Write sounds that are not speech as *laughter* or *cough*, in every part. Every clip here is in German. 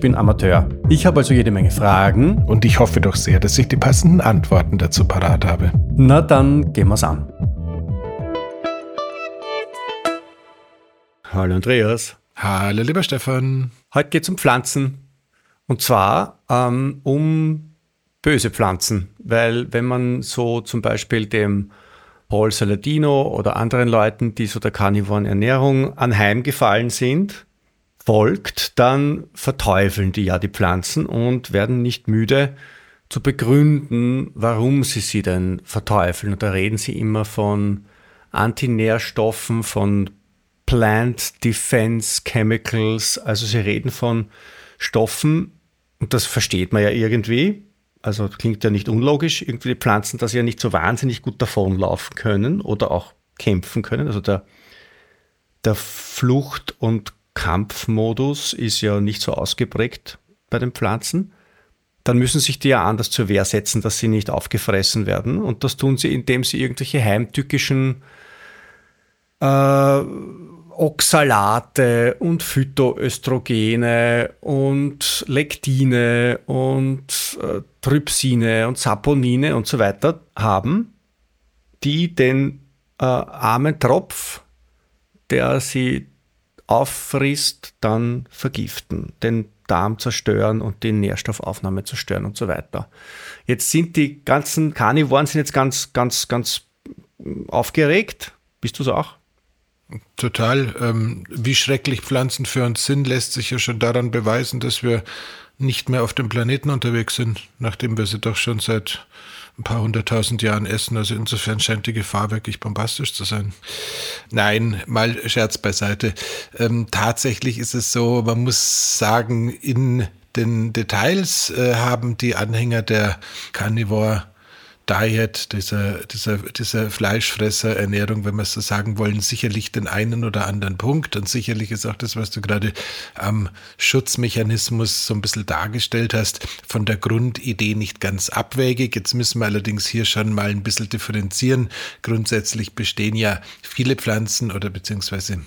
bin Amateur. Ich habe also jede Menge Fragen. Und ich hoffe doch sehr, dass ich die passenden Antworten dazu parat habe. Na dann gehen wir's an. Hallo Andreas. Hallo lieber Stefan. Heute geht es um Pflanzen. Und zwar ähm, um böse Pflanzen. Weil wenn man so zum Beispiel dem Paul Saladino oder anderen Leuten, die so der karnivoren Ernährung anheimgefallen sind, folgt, dann verteufeln die ja die Pflanzen und werden nicht müde zu begründen, warum sie sie denn verteufeln. Und da reden sie immer von Antinährstoffen, von Plant Defense Chemicals. Also sie reden von Stoffen, und das versteht man ja irgendwie. Also klingt ja nicht unlogisch, irgendwie die Pflanzen, dass sie ja nicht so wahnsinnig gut davonlaufen können oder auch kämpfen können. Also der, der Flucht- und Kampfmodus ist ja nicht so ausgeprägt bei den Pflanzen. Dann müssen sich die ja anders zur Wehr setzen, dass sie nicht aufgefressen werden. Und das tun sie, indem sie irgendwelche heimtückischen äh, Oxalate und Phytoöstrogene und Lektine und äh, Trypsine und Saponine und so weiter haben, die den äh, armen Tropf, der sie auffrisst, dann vergiften, den Darm zerstören und die Nährstoffaufnahme zerstören und so weiter. Jetzt sind die ganzen Karnivoren sind jetzt ganz, ganz, ganz aufgeregt. Bist du es auch? Total. Ähm, wie schrecklich Pflanzen für uns sind, lässt sich ja schon daran beweisen, dass wir nicht mehr auf dem Planeten unterwegs sind, nachdem wir sie doch schon seit ein paar hunderttausend Jahren essen. Also insofern scheint die Gefahr wirklich bombastisch zu sein. Nein, mal Scherz beiseite. Ähm, tatsächlich ist es so, man muss sagen, in den Details äh, haben die Anhänger der Carnivore Diet, dieser, dieser, dieser Fleischfresser-Ernährung, wenn wir es so sagen wollen, sicherlich den einen oder anderen Punkt. Und sicherlich ist auch das, was du gerade am Schutzmechanismus so ein bisschen dargestellt hast, von der Grundidee nicht ganz abwägig. Jetzt müssen wir allerdings hier schon mal ein bisschen differenzieren. Grundsätzlich bestehen ja viele Pflanzen oder beziehungsweise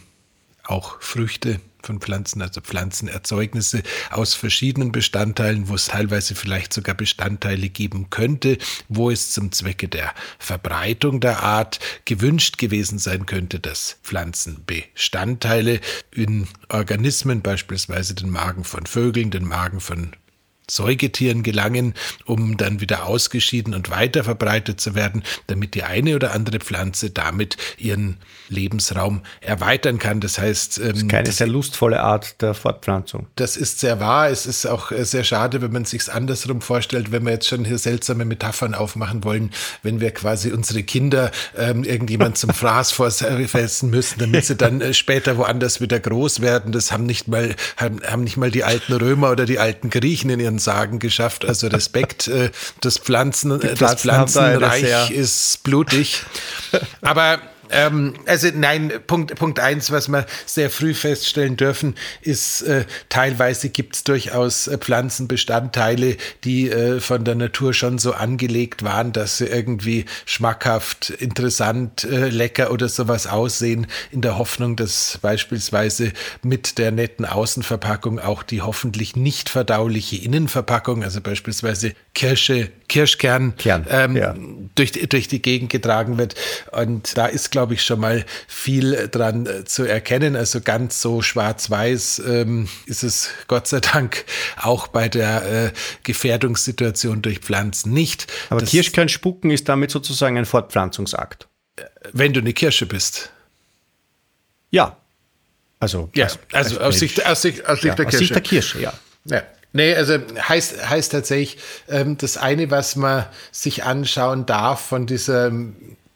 auch Früchte von Pflanzen, also Pflanzenerzeugnisse aus verschiedenen Bestandteilen, wo es teilweise vielleicht sogar Bestandteile geben könnte, wo es zum Zwecke der Verbreitung der Art gewünscht gewesen sein könnte, dass Pflanzenbestandteile in Organismen, beispielsweise den Magen von Vögeln, den Magen von Säugetieren gelangen, um dann wieder ausgeschieden und weiter verbreitet zu werden, damit die eine oder andere Pflanze damit ihren Lebensraum erweitern kann. Das heißt, das ist keine sehr lustvolle Art der Fortpflanzung. Das ist sehr wahr. Es ist auch äh, sehr schade, wenn man sich andersrum vorstellt, wenn wir jetzt schon hier seltsame Metaphern aufmachen wollen, wenn wir quasi unsere Kinder ähm, irgendjemand zum *laughs* Fraß vorsetzen müssen, damit sie dann äh, *laughs* später woanders wieder groß werden. Das haben nicht mal haben, haben nicht mal die alten Römer oder die alten Griechen in ihren Sagen geschafft. Also Respekt, *laughs* äh, das Pflanzen, Pflanzen das Pflanzenreich ist blutig. Aber ähm, also nein, Punkt, Punkt eins, was wir sehr früh feststellen dürfen, ist, äh, teilweise gibt es durchaus äh, Pflanzenbestandteile, die äh, von der Natur schon so angelegt waren, dass sie irgendwie schmackhaft, interessant, äh, lecker oder sowas aussehen, in der Hoffnung, dass beispielsweise mit der netten Außenverpackung auch die hoffentlich nicht verdauliche Innenverpackung, also beispielsweise Kirsche, Kirschkern, Kern, ähm, ja. durch, durch die Gegend getragen wird. Und da ist, glaube ich, schon mal viel dran äh, zu erkennen. Also ganz so schwarz-weiß ähm, ist es Gott sei Dank auch bei der äh, Gefährdungssituation durch Pflanzen nicht. Aber das, Kirschkern spucken ist damit sozusagen ein Fortpflanzungsakt. Wenn du eine Kirsche bist. Ja, Also, ja, also, aus, Sicht, aus, Sicht, aus Sicht ja, der Kirsche. Aus Sicht der Kirsche, ja. ja. Nee, also heißt, heißt tatsächlich, ähm, das eine, was man sich anschauen darf von dieser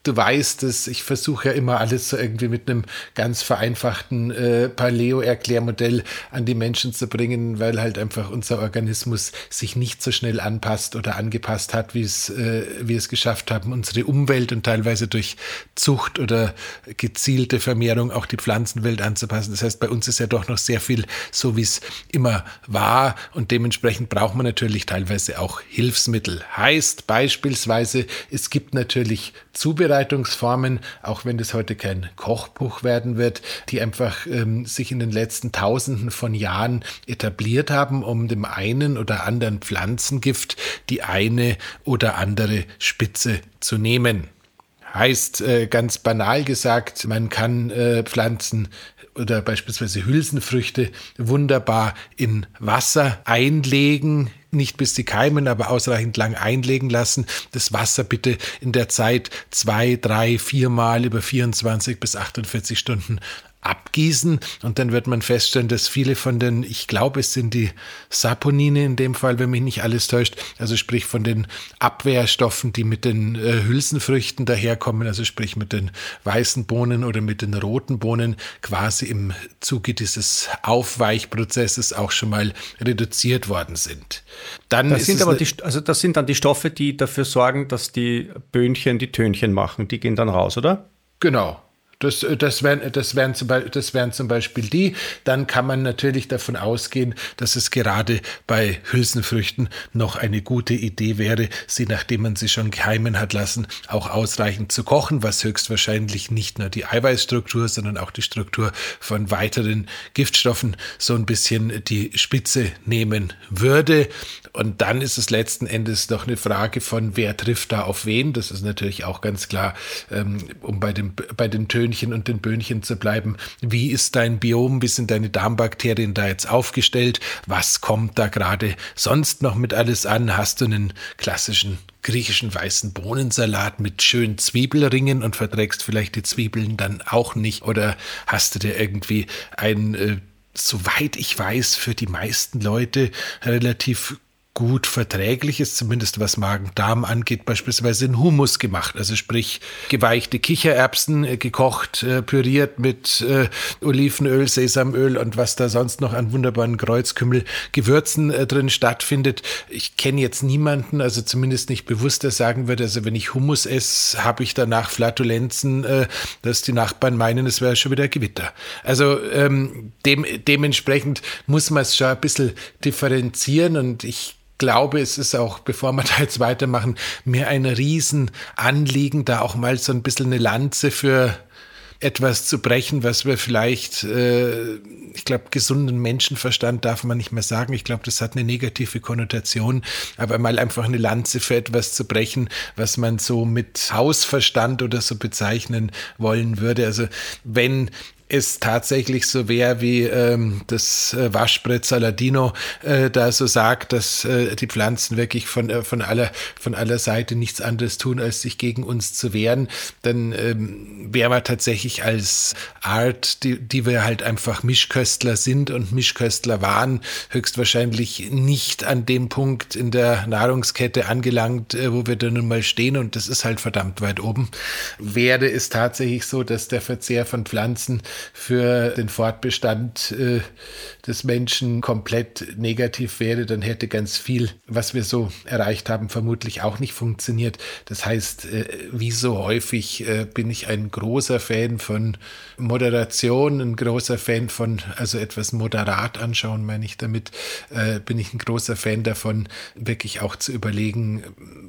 du weißt es, ich versuche ja immer alles so irgendwie mit einem ganz vereinfachten äh, Paleo-Erklärmodell an die Menschen zu bringen, weil halt einfach unser Organismus sich nicht so schnell anpasst oder angepasst hat, wie es äh, wir es geschafft haben, unsere Umwelt und teilweise durch Zucht oder gezielte Vermehrung auch die Pflanzenwelt anzupassen. Das heißt, bei uns ist ja doch noch sehr viel so, wie es immer war und dementsprechend braucht man natürlich teilweise auch Hilfsmittel. Heißt beispielsweise, es gibt natürlich Zubereitungsformen, auch wenn das heute kein Kochbuch werden wird, die einfach ähm, sich in den letzten Tausenden von Jahren etabliert haben, um dem einen oder anderen Pflanzengift die eine oder andere Spitze zu nehmen. Heißt äh, ganz banal gesagt, man kann äh, Pflanzen oder beispielsweise Hülsenfrüchte wunderbar in Wasser einlegen, nicht bis sie keimen, aber ausreichend lang einlegen lassen. Das Wasser bitte in der Zeit zwei, drei, viermal über 24 bis 48 Stunden abgießen und dann wird man feststellen, dass viele von den, ich glaube, es sind die Saponine in dem Fall, wenn mich nicht alles täuscht, also sprich von den Abwehrstoffen, die mit den äh, Hülsenfrüchten daherkommen, also sprich mit den weißen Bohnen oder mit den roten Bohnen, quasi im Zuge dieses Aufweichprozesses auch schon mal reduziert worden sind. Dann das sind aber die, also das sind dann die Stoffe, die dafür sorgen, dass die Böhnchen die Tönchen machen. Die gehen dann raus, oder? Genau. Das, äh, das, wären, das, wären zum Beispiel, das wären zum Beispiel die. Dann kann man natürlich davon ausgehen, dass es gerade bei Hülsenfrüchten noch eine gute Idee wäre, sie, nachdem man sie schon keimen hat lassen, auch ausreichend zu kochen, was höchstwahrscheinlich nicht nur die Eiweißstruktur, sondern auch die Struktur von weiteren Giftstoffen so ein bisschen die Spitze nehmen würde. Und dann ist es letzten Endes doch eine Frage von, wer trifft da auf wen. Das ist natürlich auch ganz klar, ähm, um bei, dem, bei den Tönen Tönchen und den Böhnchen zu bleiben. Wie ist dein Biom? Wie sind deine Darmbakterien da jetzt aufgestellt? Was kommt da gerade sonst noch mit alles an? Hast du einen klassischen griechischen weißen Bohnensalat mit schönen Zwiebelringen und verträgst vielleicht die Zwiebeln dann auch nicht? Oder hast du dir irgendwie ein äh, soweit ich weiß, für die meisten Leute relativ gut verträglich ist, zumindest was Magen-Darm angeht, beispielsweise in Humus gemacht. Also sprich geweichte Kichererbsen, äh, gekocht, äh, püriert mit äh, Olivenöl, Sesamöl und was da sonst noch an wunderbaren Kreuzkümmel-Gewürzen äh, drin stattfindet. Ich kenne jetzt niemanden, also zumindest nicht bewusst, der sagen würde, also wenn ich Hummus esse, habe ich danach Flatulenzen, äh, dass die Nachbarn meinen, es wäre schon wieder Gewitter. Also ähm, dem, dementsprechend muss man es schon ein bisschen differenzieren und ich glaube, es ist auch, bevor wir *laughs* da jetzt weitermachen, mir ein Riesenanliegen, da auch mal so ein bisschen eine Lanze für etwas zu brechen, was wir vielleicht, äh, ich glaube, gesunden Menschenverstand darf man nicht mehr sagen. Ich glaube, das hat eine negative Konnotation, aber mal einfach eine Lanze für etwas zu brechen, was man so mit Hausverstand oder so bezeichnen wollen würde. Also wenn es tatsächlich so wäre, wie ähm, das äh, Waschbrett Saladino äh, da so sagt, dass äh, die Pflanzen wirklich von, äh, von, aller, von aller Seite nichts anderes tun, als sich gegen uns zu wehren, dann ähm, wäre man tatsächlich als Art, die, die wir halt einfach Mischköstler sind und Mischköstler waren, höchstwahrscheinlich nicht an dem Punkt in der Nahrungskette angelangt, äh, wo wir da nun mal stehen und das ist halt verdammt weit oben. Wäre es tatsächlich so, dass der Verzehr von Pflanzen für den Fortbestand äh, des Menschen komplett negativ wäre, dann hätte ganz viel, was wir so erreicht haben, vermutlich auch nicht funktioniert. Das heißt, äh, wie so häufig äh, bin ich ein großer Fan von Moderation, ein großer Fan von, also etwas moderat anschauen, meine ich damit, äh, bin ich ein großer Fan davon, wirklich auch zu überlegen,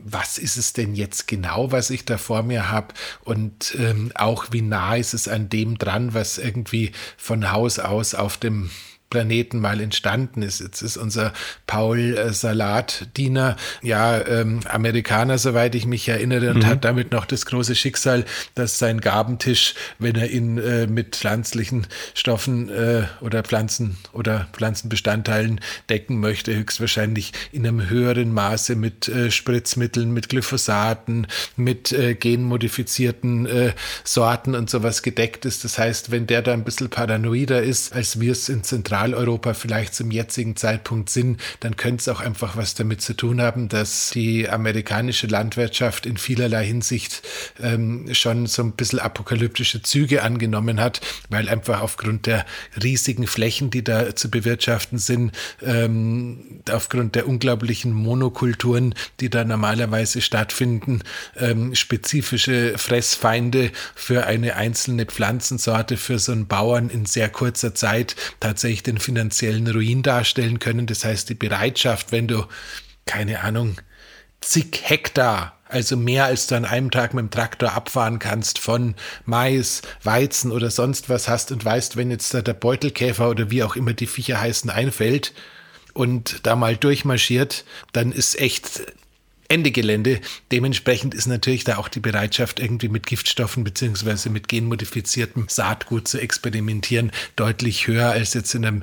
was ist es denn jetzt genau, was ich da vor mir habe und ähm, auch wie nah ist es an dem dran, was irgendwie von Haus aus auf dem Planeten mal entstanden ist. Jetzt ist unser Paul äh, Salatdiener ja ähm, Amerikaner, soweit ich mich erinnere, und mhm. hat damit noch das große Schicksal, dass sein Gabentisch, wenn er ihn äh, mit pflanzlichen Stoffen äh, oder Pflanzen oder Pflanzenbestandteilen decken möchte, höchstwahrscheinlich in einem höheren Maße mit äh, Spritzmitteln, mit Glyphosaten, mit äh, genmodifizierten äh, Sorten und sowas gedeckt ist. Das heißt, wenn der da ein bisschen paranoider ist, als wir es in Zentral Zentraleuropa vielleicht zum jetzigen Zeitpunkt sind, dann könnte es auch einfach was damit zu tun haben, dass die amerikanische Landwirtschaft in vielerlei Hinsicht ähm, schon so ein bisschen apokalyptische Züge angenommen hat, weil einfach aufgrund der riesigen Flächen, die da zu bewirtschaften sind, ähm, aufgrund der unglaublichen Monokulturen, die da normalerweise stattfinden, ähm, spezifische Fressfeinde für eine einzelne Pflanzensorte für so einen Bauern in sehr kurzer Zeit tatsächlich den finanziellen Ruin darstellen können. Das heißt, die Bereitschaft, wenn du, keine Ahnung, zig Hektar also mehr als du an einem Tag mit dem Traktor abfahren kannst von Mais, Weizen oder sonst was hast und weißt, wenn jetzt da der Beutelkäfer oder wie auch immer die Viecher heißen einfällt und da mal durchmarschiert, dann ist echt Ende Gelände. Dementsprechend ist natürlich da auch die Bereitschaft, irgendwie mit Giftstoffen beziehungsweise mit genmodifiziertem Saatgut zu experimentieren, deutlich höher als jetzt in einem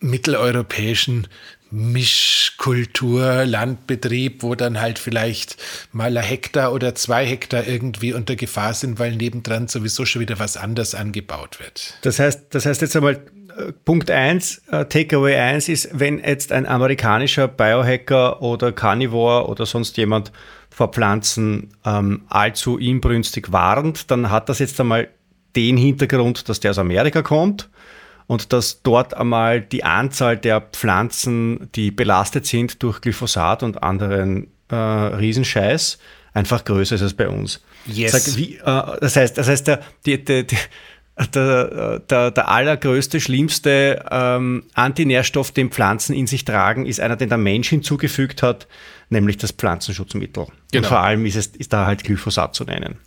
mitteleuropäischen Mischkultur, Landbetrieb, wo dann halt vielleicht mal ein Hektar oder zwei Hektar irgendwie unter Gefahr sind, weil nebendran sowieso schon wieder was anders angebaut wird. Das heißt, das heißt jetzt einmal, Punkt 1, äh, Takeaway 1 ist, wenn jetzt ein amerikanischer Biohacker oder Carnivore oder sonst jemand vor Pflanzen ähm, allzu inbrünstig warnt, dann hat das jetzt einmal den Hintergrund, dass der aus Amerika kommt und dass dort einmal die Anzahl der Pflanzen, die belastet sind durch Glyphosat und anderen äh, Riesenscheiß, einfach größer ist als bei uns. Yes. Sag, wie, äh, das heißt, das heißt der, die, die, die, der, der, der allergrößte, schlimmste ähm, Antinährstoff, den Pflanzen in sich tragen, ist einer, den der Mensch hinzugefügt hat, nämlich das Pflanzenschutzmittel. Genau. Und vor allem ist, es, ist da halt Glyphosat zu nennen.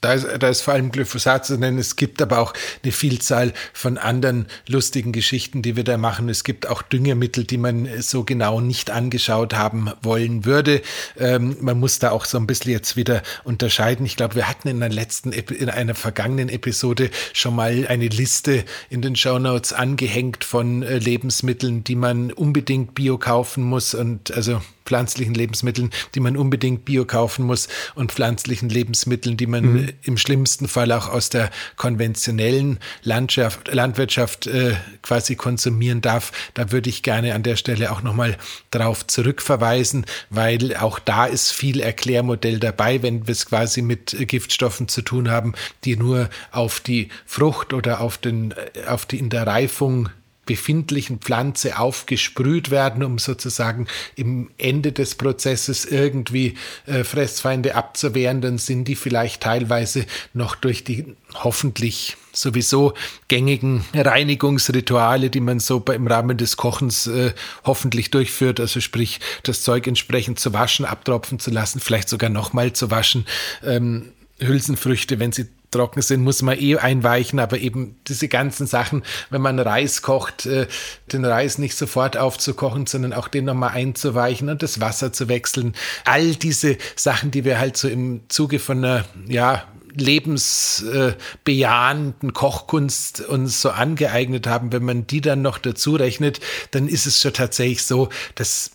Da ist, da ist vor allem Glyphosat zu nennen. Es gibt aber auch eine Vielzahl von anderen lustigen Geschichten, die wir da machen. Es gibt auch Düngemittel, die man so genau nicht angeschaut haben wollen würde. Ähm, man muss da auch so ein bisschen jetzt wieder unterscheiden. Ich glaube, wir hatten in einer letzten, in einer vergangenen Episode schon mal eine Liste in den Show Notes angehängt von äh, Lebensmitteln, die man unbedingt bio kaufen muss und also pflanzlichen Lebensmitteln, die man unbedingt bio kaufen muss und pflanzlichen Lebensmitteln, die man mhm. im schlimmsten Fall auch aus der konventionellen Landschaft, Landwirtschaft äh, quasi konsumieren darf. Da würde ich gerne an der Stelle auch nochmal drauf zurückverweisen, weil auch da ist viel Erklärmodell dabei, wenn wir es quasi mit Giftstoffen zu tun haben, die nur auf die Frucht oder auf, den, äh, auf die in der Reifung befindlichen Pflanze aufgesprüht werden, um sozusagen im Ende des Prozesses irgendwie äh, Fressfeinde abzuwehren, dann sind die vielleicht teilweise noch durch die hoffentlich sowieso gängigen Reinigungsrituale, die man so im Rahmen des Kochens äh, hoffentlich durchführt, also sprich das Zeug entsprechend zu waschen, abtropfen zu lassen, vielleicht sogar nochmal zu waschen. Ähm, Hülsenfrüchte, wenn sie trocken sind, muss man eh einweichen, aber eben diese ganzen Sachen, wenn man Reis kocht, äh, den Reis nicht sofort aufzukochen, sondern auch den nochmal einzuweichen und das Wasser zu wechseln. All diese Sachen, die wir halt so im Zuge von einer, ja, lebensbejahenden Kochkunst uns so angeeignet haben, wenn man die dann noch dazu rechnet, dann ist es schon tatsächlich so, dass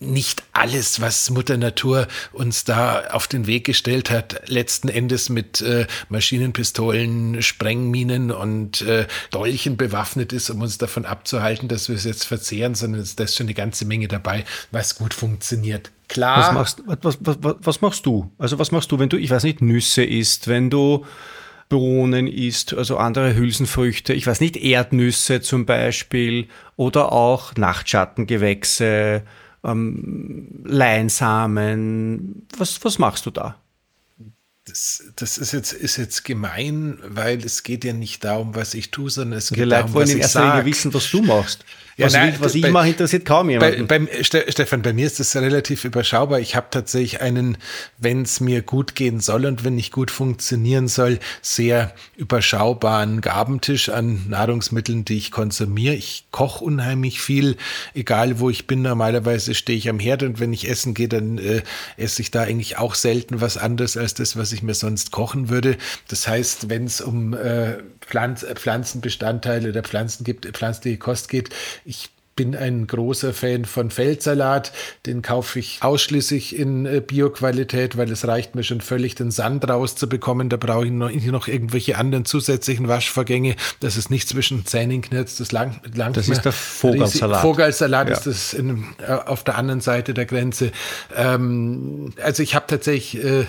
nicht alles, was Mutter Natur uns da auf den Weg gestellt hat, letzten Endes mit äh, Maschinenpistolen, Sprengminen und äh, Dolchen bewaffnet ist, um uns davon abzuhalten, dass wir es jetzt verzehren, sondern da ist schon eine ganze Menge dabei, was gut funktioniert. Klar. Was machst, was, was, was machst du? Also was machst du, wenn du, ich weiß nicht, Nüsse isst, wenn du Bohnen isst, also andere Hülsenfrüchte, ich weiß nicht, Erdnüsse zum Beispiel oder auch Nachtschattengewächse, ähm, Leinsamen. Was, was machst du da? Das, das, ist, jetzt, ist jetzt gemein, weil es geht ja nicht darum, was ich tue, sondern es geht Die darum, was ich sage. wissen, was du machst. Ja, Was, nein, ich- was ich bei- mache, interessiert kaum Bei, jemanden. beim, Ste Stefan, bei mir ist das relativ überschaubar. Ich habe tatsächlich einen, wenn es mir gut gehen soll und wenn ich gut funktionieren soll, sehr überschaubaren Gabentisch an Nahrungsmitteln, die ich konsumiere. Ich koche unheimlich viel, egal wo ich bin. Normalerweise stehe ich am Herd und wenn ich essen gehe, dann äh, esse ich da eigentlich auch selten was anderes als das, was ich mir sonst kochen würde. Das heißt, wenn es um äh, Pflanz äh, Pflanzenbestandteile oder Pflanzen gibt, pflanzliche Kost geht, ich bin ein großer Fan von Feldsalat. Den kaufe ich ausschließlich in äh, Bioqualität, weil es reicht mir schon völlig, den Sand rauszubekommen. Da brauche ich noch, noch irgendwelche anderen zusätzlichen Waschvorgänge. Das ist nicht zwischen Zähnen knirzt. Das lang, langt Das ist der Vogelsalat. Vogelsalat Ja. ist das in, äh, auf der anderen Seite der Grenze. Ähm, also ich habe tatsächlich, äh,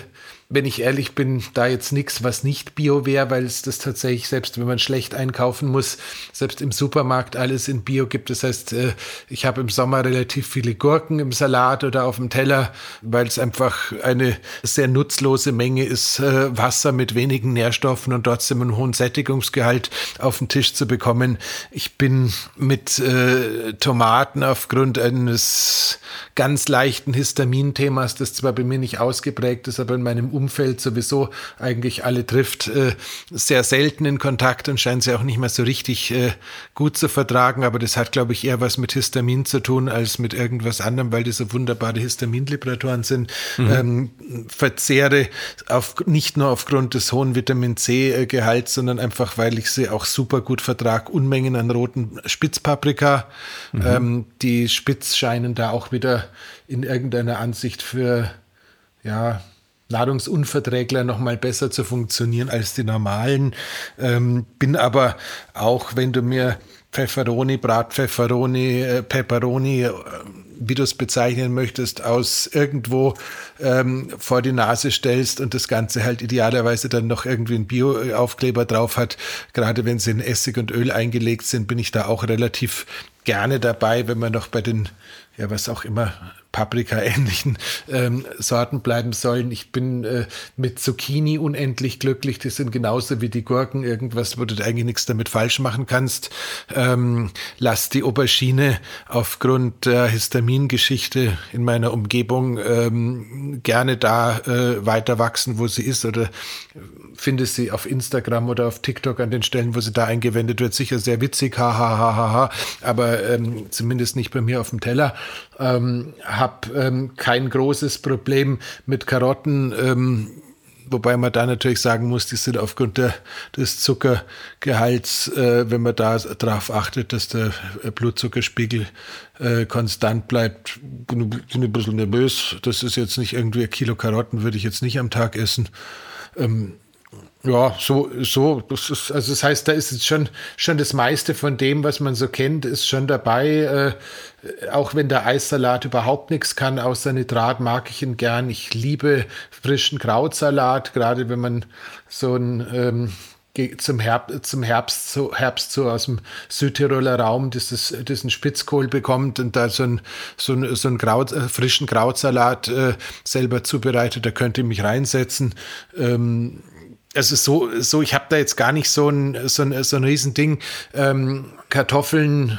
wenn ich ehrlich bin, da jetzt nichts, was nicht Bio wäre, weil es das tatsächlich, selbst wenn man schlecht einkaufen muss, selbst im Supermarkt alles in Bio gibt. Das heißt, äh, ich habe im Sommer relativ viele Gurken im Salat oder auf dem Teller, weil es einfach eine sehr nutzlose Menge ist, äh, Wasser mit wenigen Nährstoffen und trotzdem einen hohen Sättigungsgehalt auf den Tisch zu bekommen. Ich bin mit äh, Tomaten aufgrund eines ganz leichten Histaminthemas, das zwar bei mir nicht ausgeprägt ist, aber in meinem Umfeld sowieso eigentlich alle trifft, äh, sehr selten in Kontakt und scheint sie auch nicht mehr so richtig äh, gut zu vertragen. Aber das hat, glaube ich, eher was mit Histamin zu tun als mit irgendwas anderem, weil die so wunderbare Histaminliberatoren sind. Ähm, verzehre auf, nicht nur aufgrund des hohen Vitamin C-Gehalts, sondern einfach, weil ich sie auch super gut vertrage. Unmengen an roten Spitzpaprika. Ähm, die Spitz scheinen da auch wieder in irgendeiner Ansicht für ja, Nahrungsunverträgler noch mal besser zu funktionieren als die normalen. Ähm, bin aber auch, wenn du mir Pfefferoni, Bratpfefferoni, äh, Pepperoni, äh, wie du es bezeichnen möchtest, aus irgendwo ähm, vor die Nase stellst und das Ganze halt idealerweise dann noch irgendwie einen Bio-Aufkleber drauf hat. Gerade wenn sie in Essig und Öl eingelegt sind, bin ich da auch relativ gerne dabei, wenn man noch bei den, ja, was auch immer, Paprika-ähnlichen ähm, Sorten bleiben sollen. Ich bin äh, mit Zucchini unendlich glücklich. Die sind genauso wie die Gurken. Irgendwas, wo du eigentlich nichts damit falsch machen kannst. Ähm, lass die Aubergine aufgrund der Histamingeschichte in meiner Umgebung ähm, gerne da äh, weiter wachsen, wo sie ist oder finde sie auf Instagram oder auf TikTok an den Stellen, wo sie da eingewendet wird. Sicher sehr witzig, ha, ha, ha, ha, ha. aber ähm, zumindest nicht bei mir auf dem Teller. Ähm, hab ähm, kein großes Problem mit Karotten, ähm, wobei man da natürlich sagen muss, die sind aufgrund der, des Zuckergehalts, äh, wenn man da darauf achtet, dass der Blutzuckerspiegel äh, konstant bleibt, bin ein bisschen nervös. Das ist jetzt nicht irgendwie ein Kilo Karotten, würde ich jetzt nicht am Tag essen. Ähm, ja, so, so, das ist, also das heißt, da ist jetzt schon, schon das meiste von dem, was man so kennt, ist schon dabei. Äh, auch wenn der Eissalat überhaupt nichts kann, außer Nitrat, mag ich ihn gern. Ich liebe frischen Krautsalat, gerade wenn man so ein ähm, zum, Herb, zum Herbst, so, Herbst so aus dem Südtiroler Raum dieses, diesen Spitzkohl bekommt und da so ein, so ein, so ein Kraut, äh, frischen Krautsalat äh, selber zubereitet, da könnt ihr mich reinsetzen. Ähm, also so, so ich habe da jetzt gar nicht so ein, so ein, so ein Riesending. Ähm, Kartoffeln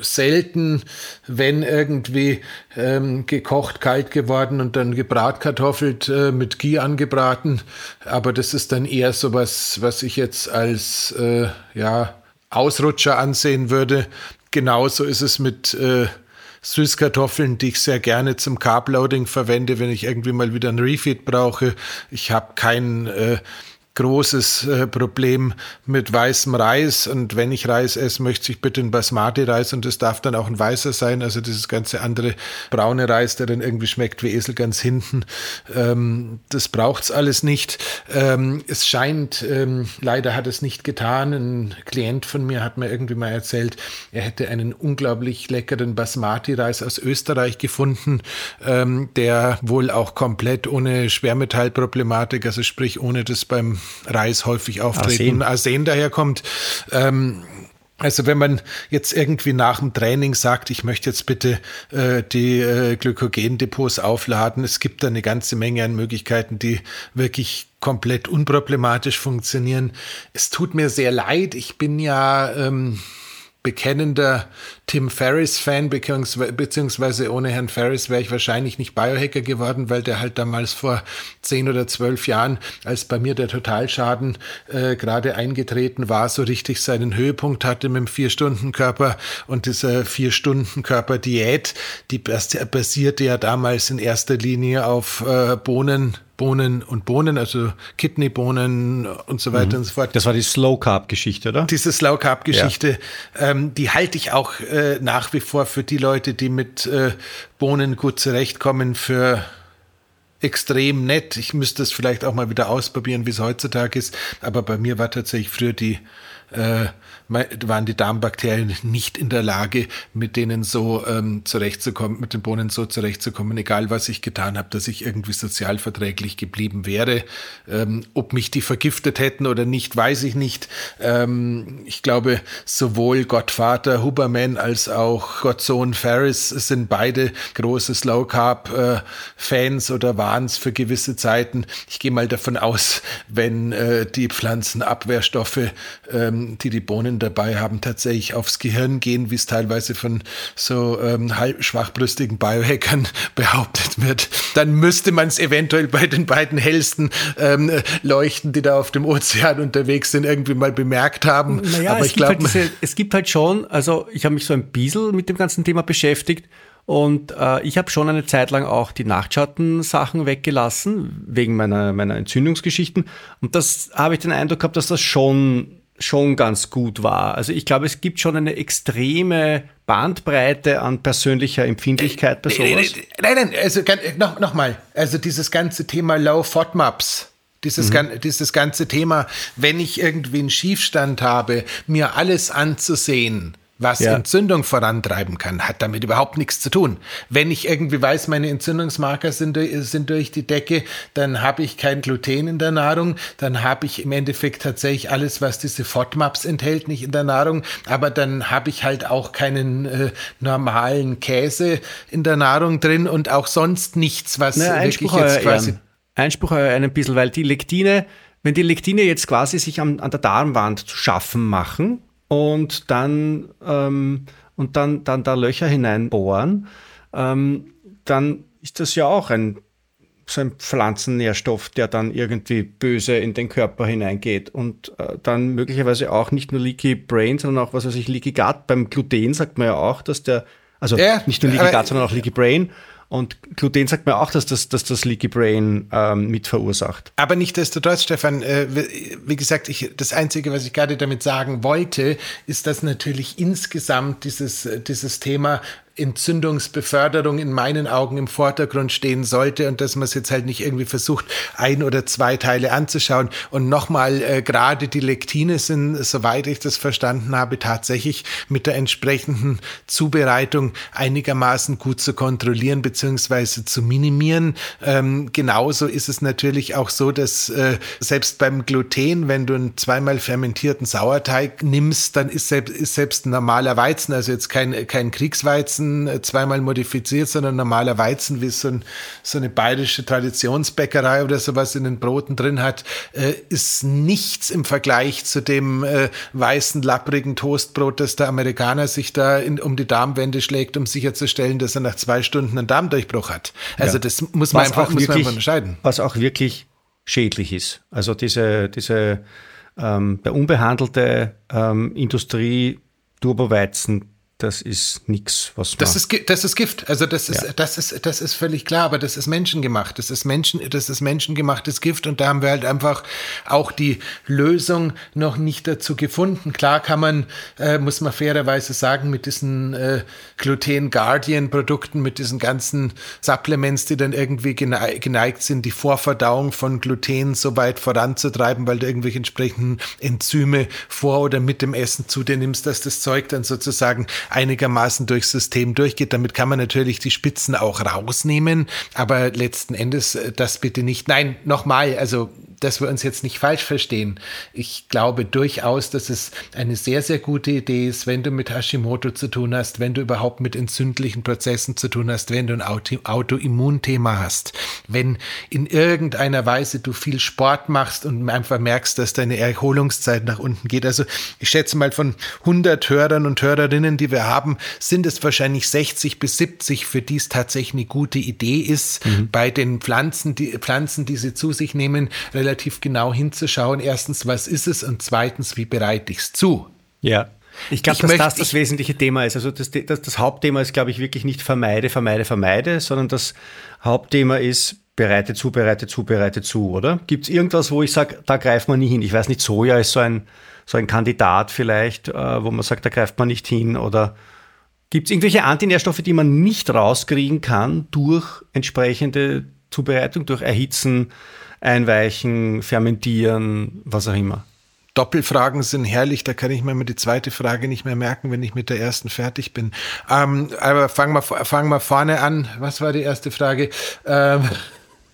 selten, wenn irgendwie ähm, gekocht, kalt geworden und dann gebratkartoffelt äh, mit Ghee angebraten. Aber das ist dann eher so was, was ich jetzt als äh, ja, Ausrutscher ansehen würde. Genauso ist es mit äh, Süßkartoffeln, die ich sehr gerne zum Carbloading verwende, wenn ich irgendwie mal wieder ein Refeed brauche. Ich habe kein äh, großes äh, Problem mit weißem Reis. Und wenn ich Reis esse, möchte ich bitte einen Basmati-Reis. Und es darf dann auch ein weißer sein, also dieses ganze andere braune Reis, der dann irgendwie schmeckt wie Esel ganz hinten, ähm, das braucht's alles nicht. Ähm, es scheint, ähm, leider hat es nicht getan, ein Klient von mir hat mir irgendwie mal erzählt, er hätte einen unglaublich leckeren Basmati-Reis aus Österreich gefunden, ähm, der wohl auch komplett ohne Schwermetallproblematik, also sprich ohne das beim Reis häufig auftretenden Arsen, Arsen daherkommt. Ähm, Also wenn man jetzt irgendwie nach dem Training sagt, ich möchte jetzt bitte äh, die äh, Glykogendepots aufladen, es gibt da eine ganze Menge an Möglichkeiten, die wirklich komplett unproblematisch funktionieren. Es tut mir sehr leid, ich bin ja ähm, bekennender Tim Ferriss-Fan, beziehungsweise ohne Herrn Ferriss wäre ich wahrscheinlich nicht Biohacker geworden, weil der halt damals vor zehn oder zwölf Jahren, als bei mir der Totalschaden äh, gerade eingetreten war, so richtig seinen Höhepunkt hatte mit dem Vier-Stunden-Körper und dieser Vier-Stunden-Körper-Diät, die basierte ja damals in erster Linie auf äh, Bohnen, Bohnen und Bohnen, also Kidneybohnen und so weiter mhm. und so fort. Das war die Slow Carb Geschichte, oder? Diese Slow Carb Geschichte, ja. ähm, die halte ich auch äh, nach wie vor für die Leute, die mit äh, Bohnen gut zurechtkommen, für extrem nett. Ich müsste es vielleicht auch mal wieder ausprobieren, wie es heutzutage ist. Aber bei mir war tatsächlich früher die äh, waren die Darmbakterien nicht in der Lage, mit denen so ähm, zurechtzukommen, mit den Bohnen so zurechtzukommen, egal was ich getan habe, dass ich irgendwie sozialverträglich geblieben wäre. Ähm, ob mich die vergiftet hätten oder nicht, weiß ich nicht. Ähm, ich glaube, sowohl Gottvater Huberman als auch Gottsohn Ferris sind beide große Slow Carb äh, Fans oder waren es für gewisse Zeiten. Ich gehe mal davon aus, wenn äh, die Pflanzenabwehrstoffe, ähm, die die Bohnen dabei haben, tatsächlich aufs Gehirn gehen, wie es teilweise von so ähm, halb schwachbrüstigen Biohackern *laughs* behauptet wird, dann müsste man es eventuell bei den beiden hellsten ähm, Leuchten, die da auf dem Ozean unterwegs sind, irgendwie mal bemerkt haben. Naja, Aber ich glaube, halt es gibt halt schon, also ich habe mich so ein bisschen mit dem ganzen Thema beschäftigt. Und äh, ich habe schon eine Zeit lang auch die Nachtschattensachen weggelassen, wegen meiner, meiner Entzündungsgeschichten. Und das habe ich den Eindruck gehabt, dass das schon schon ganz gut war. Also ich glaube, es gibt schon eine extreme Bandbreite an persönlicher Empfindlichkeit bei sowas. Nein, nein, also noch, noch mal. Also dieses ganze Thema Low FODMAPs. Dieses, mhm. dieses ganze Thema, wenn ich irgendwie einen Schiefstand habe, mir alles anzusehen, was ja. Entzündung vorantreiben kann, hat damit überhaupt nichts zu tun. Wenn ich irgendwie weiß, meine Entzündungsmarker sind, sind durch die Decke, dann habe ich kein Gluten in der Nahrung, dann habe ich im Endeffekt tatsächlich alles, was diese FODMAPs enthält, nicht in der Nahrung, aber dann habe ich halt auch keinen äh, normalen Käse in der Nahrung drin und auch sonst nichts, was naja, Einspruch wirklich jetzt quasi... Einspruch ein bisschen, weil die Lektine, wenn die Lektine jetzt quasi sich an, an der Darmwand zu schaffen machen, und dann, ähm, und dann, dann da Löcher hineinbohren, ähm, dann ist das ja auch ein, so ein Pflanzennährstoff, der dann irgendwie böse in den Körper hineingeht. Und äh, dann möglicherweise auch nicht nur Leaky Brain, sondern auch, was weiß ich, Leaky Gut. Beim Gluten sagt man ja auch, dass der, also ja, nicht nur Leaky Gut, sondern auch Leaky Brain und Gluten sagt mir auch, dass das, dass das Leaky Brain ähm, mit verursacht. Aber nicht desto trotz, Stefan, äh, wie gesagt, ich, das Einzige, was ich gerade damit sagen wollte, ist, dass natürlich insgesamt dieses, dieses Thema Entzündungsbeförderung in meinen Augen im Vordergrund stehen sollte und dass man es jetzt halt nicht irgendwie versucht, ein oder zwei Teile anzuschauen. Und nochmal, äh, gerade die Lektine sind, soweit ich das verstanden habe, tatsächlich mit der entsprechenden Zubereitung einigermaßen gut zu kontrollieren bzw. zu minimieren. Ähm, genauso ist es natürlich auch so, dass äh, selbst beim Gluten, wenn du einen zweimal fermentierten Sauerteig nimmst, dann ist selbst, ist selbst ein normaler Weizen, also jetzt kein, kein Kriegsweizen, Weizen äh, zweimal modifiziert, sondern normaler Weizen, wie so, ein, so eine bayerische Traditionsbäckerei oder sowas in den Broten drin hat, äh, ist nichts im Vergleich zu dem äh, weißen, lapprigen Toastbrot, das der Amerikaner sich da in, um die Darmwände schlägt, um sicherzustellen, dass er nach zwei Stunden einen Darmdurchbruch hat. Also ja. das muss man, einfach, muss wirklich, man unterscheiden. Was auch wirklich schädlich ist. Also diese, diese ähm, der unbehandelte ähm, Industrie Turboweizen, das ist nichts, was man. Das ist, das ist Gift. Also das ist, ja. das ist, das ist völlig klar, aber das ist menschengemacht. Das ist Menschen, das ist menschengemachtes Gift und da haben wir halt einfach auch die Lösung noch nicht dazu gefunden. Klar kann man, äh, muss man fairerweise sagen, mit diesen äh, Gluten Guardian Produkten, mit diesen ganzen Supplements, die dann irgendwie geneigt sind, die Vorverdauung von Gluten so weit voranzutreiben, weil du irgendwelche entsprechenden Enzyme vor oder mit dem Essen zu dir nimmst, dass das Zeug dann sozusagen einigermaßen durchs System durchgeht. Damit kann man natürlich die Spitzen auch rausnehmen, aber letzten Endes äh, das bitte nicht. Nein, nochmal, also dass wir uns jetzt nicht falsch verstehen. Ich glaube durchaus, dass es eine sehr, sehr gute Idee ist, wenn du mit Hashimoto zu tun hast, wenn du überhaupt mit entzündlichen Prozessen zu tun hast, wenn du ein Auto Autoimmunthema hast, wenn in irgendeiner Weise du viel Sport machst und einfach merkst, dass deine Erholungszeit nach unten geht. Also ich schätze mal von 100 Hörern und Hörerinnen, die wir haben, sind es wahrscheinlich 60 bis 70, für die es tatsächlich eine gute Idee ist, mhm. bei den Pflanzen, die Pflanzen, die sie zu sich nehmen, relativ genau hinzuschauen. Erstens, was ist es? Und zweitens, wie bereite ich es zu? Ja. Ich glaube, dass möchte, das das wesentliche Thema ist. Also das, das, das Hauptthema ist, glaube ich, wirklich nicht vermeide, vermeide, vermeide, sondern das Hauptthema ist bereite zu, bereite zu, bereite zu, oder? Gibt es irgendwas, wo ich sage, da greift man nie hin? Ich weiß nicht, Soja ist so ein, so ein Kandidat vielleicht, äh, wo man sagt, da greift man nicht hin oder Gibt es irgendwelche Antinährstoffe, die man nicht rauskriegen kann durch entsprechende Zubereitung, durch Erhitzen, Einweichen, Fermentieren, was auch immer? Doppelfragen sind herrlich, da kann ich mir die zweite Frage nicht mehr merken, wenn ich mit der ersten fertig bin. Ähm, aber fangen wir, fangen vorne an. Was war die erste Frage? Ähm,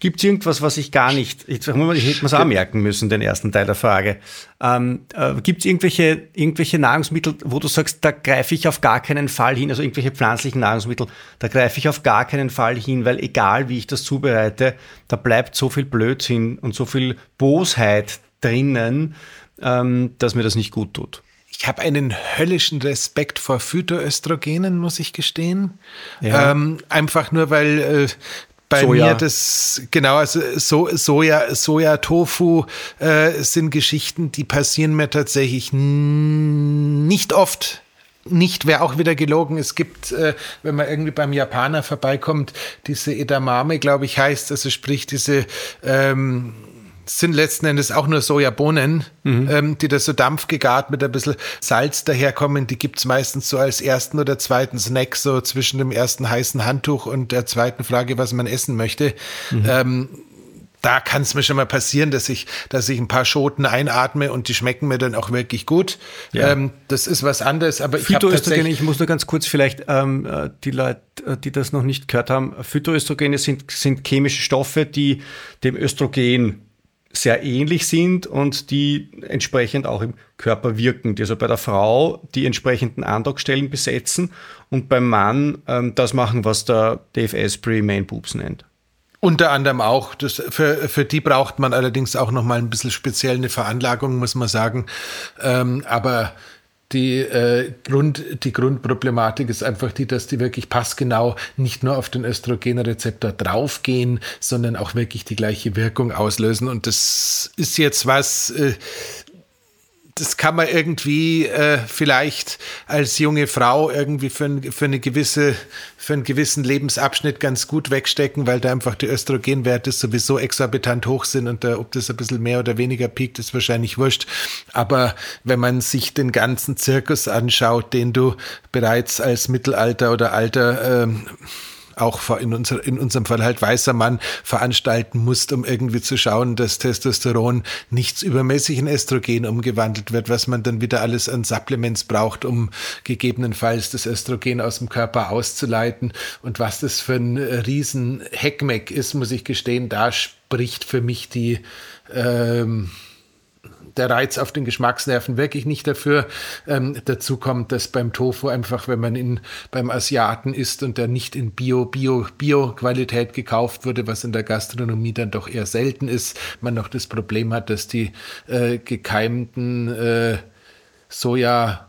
Gibt es irgendwas, was ich gar nicht, ich, ich hätte mir es auch merken müssen, den ersten Teil der Frage. Ähm, äh, Gibt es irgendwelche, irgendwelche Nahrungsmittel, wo du sagst, da greife ich auf gar keinen Fall hin, also irgendwelche pflanzlichen Nahrungsmittel, da greife ich auf gar keinen Fall hin, weil egal wie ich das zubereite, da bleibt so viel Blödsinn und so viel Bosheit drinnen, ähm, dass mir das nicht gut tut. Ich habe einen höllischen Respekt vor Phytoöstrogenen, muss ich gestehen. Ja. Ähm, einfach nur, weil äh, bei Soja. mir das, genau, also so, Soja, Soja, Tofu äh, sind Geschichten, die passieren mir tatsächlich nicht oft. Nicht wäre auch wieder gelogen. Es gibt, äh, wenn man irgendwie beim Japaner vorbeikommt, diese Edamame, glaube ich, heißt, also sprich diese ähm, sind letzten Endes auch nur Sojabohnen, mhm. ähm, die da so dampfgegart mit ein bisschen Salz daherkommen. Die gibt's meistens so als ersten oder zweiten Snack, so zwischen dem ersten heißen Handtuch und der zweiten Frage, was man essen möchte. Mhm. Ähm, da kann es mir schon mal passieren, dass ich, dass ich ein paar Schoten einatme und die schmecken mir dann auch wirklich gut. Ja. Ähm, das ist was anderes, aber Phytoöstrogene, ich, ich muss nur ganz kurz vielleicht ähm, äh, die Leute, äh, die das noch nicht gehört haben, Phytoöstrogene sind, sind chemische Stoffe, die dem Östrogen sehr ähnlich sind und die entsprechend auch im Körper wirken, die also bei der Frau die entsprechenden Andockstellen besetzen und beim Mann ähm, das machen, was der Dave Asprey Main Boobs nennt. Unter anderem auch. Das, für, für die braucht man allerdings auch noch mal ein bisschen speziell eine Veranlagung, muss man sagen. Ähm, aber die, äh, Grund, die Grundproblematik ist einfach die, dass die wirklich passgenau nicht nur auf den Östrogenrezeptor draufgehen, sondern auch wirklich die gleiche Wirkung auslösen. Und das ist jetzt was, äh, das kann man irgendwie äh, vielleicht als junge Frau irgendwie für, für, eine gewisse, für einen gewissen Lebensabschnitt ganz gut wegstecken, weil da einfach die Östrogenwerte sowieso exorbitant hoch sind und da, ob das ein bisschen mehr oder weniger piekt, ist wahrscheinlich wurscht. Aber wenn man sich den ganzen Zirkus anschaut, den du bereits als Mittelalter oder Alter ähm, auch in, unser, in unserem Fall halt weißer Mann veranstalten musst, um irgendwie zu schauen, dass Testosteron nichts übermäßig in Östrogen umgewandelt wird, was man dann wieder alles an Supplements braucht, um gegebenenfalls das Östrogen aus dem Körper auszuleiten. Und was das für ein riesen Heckmeck ist, muss ich gestehen, da spricht für mich die ähm, der Reiz auf den Geschmacksnerven wirklich nicht dafür. Ähm, dazu kommt, dass beim Tofu einfach, wenn man ihn beim Asiaten isst und der nicht in Bio, Bio, Bio-Qualität gekauft wurde, was in der Gastronomie dann doch eher selten ist, man noch das Problem hat, dass die äh, gekeimten äh, Soja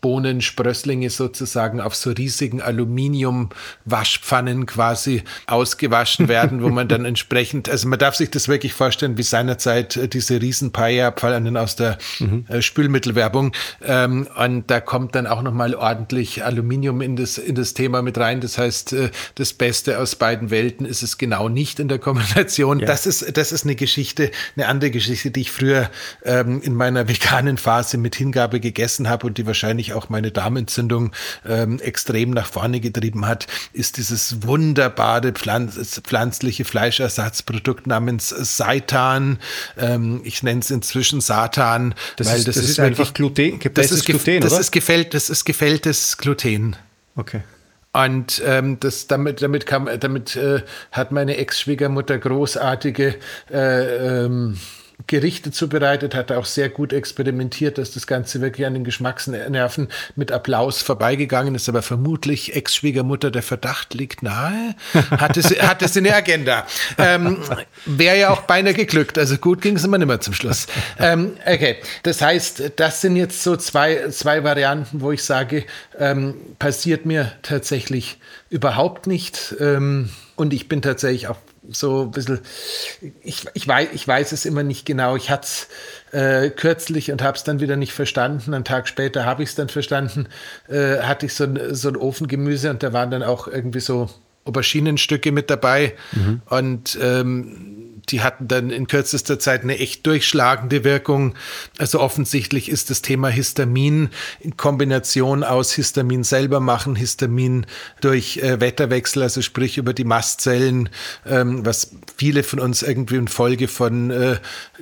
Bohnensprösslinge sozusagen auf so riesigen Aluminium-Waschpfannen quasi ausgewaschen werden, wo man dann *laughs* entsprechend, also man darf sich das wirklich vorstellen, wie seinerzeit äh, diese riesen Paella-Pfannen aus der mhm. Äh, Spülmittelwerbung. Ähm, und da kommt dann auch nochmal ordentlich Aluminium in das, in das Thema mit rein. Das heißt, äh, das Beste aus beiden Welten ist es genau nicht in der Kombination. Ja. Das, ist, das ist eine Geschichte, eine andere Geschichte, die ich früher ähm, in meiner veganen Phase mit Hingabe gegessen habe und die wahrscheinlich auch meine Darmentzündung ähm, extrem nach vorne getrieben hat, ist dieses wunderbare Pflanz pflanzliche Fleischersatzprodukt namens Seitan. Ähm, ich nenne es inzwischen Satan, das weil ist, das, das ist, ist einfach Gluten. Das ist, Gluten, das ist gefällt, das ist gefälltes Gluten. Okay. Und ähm, das, damit, damit, kam, damit äh, hat meine Ex-Schwiegermutter großartige äh, ähm, Gerichte zubereitet, hat auch sehr gut experimentiert, dass das Ganze wirklich an den Geschmacksnerven mit Applaus vorbeigegangen ist, aber vermutlich Ex-Schwiegermutter, der Verdacht liegt nahe, hat es, hat es in der Agenda. Ähm, Wäre ja auch beinahe geglückt, also gut ging es immer nicht mehr zum Schluss. Ähm, okay, das heißt, das sind jetzt so zwei, zwei Varianten, wo ich sage, ähm, passiert mir tatsächlich überhaupt nicht. Ähm, und ich bin tatsächlich auch so ein bisschen, ich, ich, weiß, ich weiß es immer nicht genau. Ich hatte es äh, kürzlich und habe es dann wieder nicht verstanden. Einen Tag später habe ich es dann verstanden. Äh, hatte ich so ein, so ein Ofengemüse und da waren dann auch irgendwie so Auberginenstücke mit dabei. Mhm. Und ähm, die hatten dann in kürzester Zeit eine echt durchschlagende Wirkung. Also offensichtlich ist das Thema Histamin in Kombination aus Histamin selber machen, Histamin durch äh, Wetterwechsel, also sprich über die Mastzellen, ähm, was viele von uns irgendwie in Folge von äh,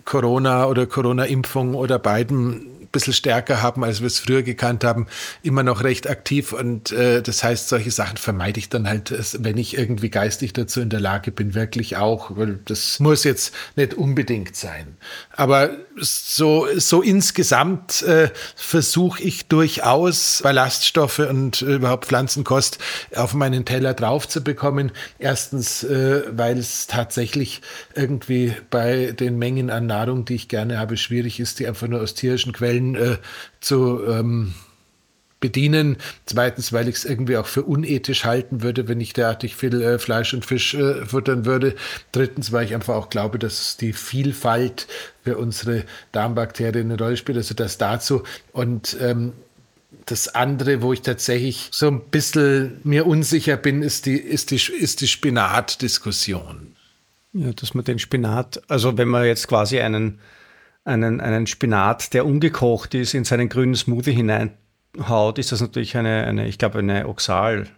Corona oder Corona-Impfung oder beiden bisschen stärker haben, als wir es früher gekannt haben, immer noch recht aktiv. Und äh, das heißt, solche Sachen vermeide ich dann halt, wenn ich irgendwie geistig dazu in der Lage bin, wirklich auch, weil das muss jetzt nicht unbedingt sein. Aber so, so insgesamt äh, versuche ich durchaus Ballaststoffe und äh, überhaupt Pflanzenkost auf meinen Teller drauf zu bekommen. Erstens, äh, weil es tatsächlich irgendwie bei den Mengen an Nahrung, die ich gerne habe, schwierig ist, die einfach nur aus tierischen Quellen Äh, zu ähm, bedienen. Zweitens, weil ich es irgendwie auch für unethisch halten würde, wenn ich derartig viel äh, Fleisch und Fisch äh, futtern würde. Drittens, weil ich einfach auch glaube, dass die Vielfalt für unsere Darmbakterien eine Rolle spielt. Also das dazu. Und ähm, das andere, wo ich tatsächlich so ein bisschen mir unsicher bin, ist die, ist die, ist die Spinat-Diskussion. Ja, dass man den Spinat, also wenn man jetzt quasi einen einen, einen Spinat, der ungekocht ist, in seinen grünen Smoothie hineinhaut, ist das natürlich eine, eine ich glaube, eine Oxal.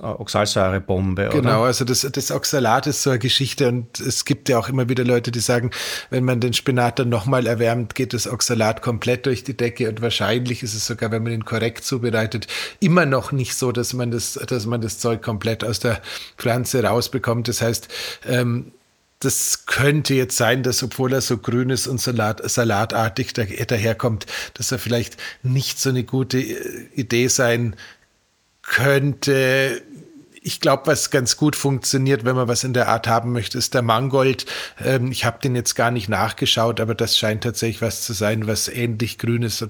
Oxalsäurebombe, Genau, also das, das Oxalat ist so eine Geschichte und es gibt ja auch immer wieder Leute, die sagen, wenn man den Spinat dann nochmal erwärmt, geht das Oxalat komplett durch die Decke und wahrscheinlich ist es sogar, wenn man ihn korrekt zubereitet, immer noch nicht so, dass man das, dass man das Zeug komplett aus der Pflanze rausbekommt. Das heißt, ähm, das könnte jetzt sein, dass obwohl er so grün ist und Salat, salatartig daherkommt, dass er vielleicht nicht so eine gute äh, Idee sein könnte. Ich glaube, was ganz gut funktioniert, wenn man was in der Art haben möchte, ist der Mangold. Ähm, ich habe den jetzt gar nicht nachgeschaut, aber das scheint tatsächlich was zu sein, was ähnlich grün ist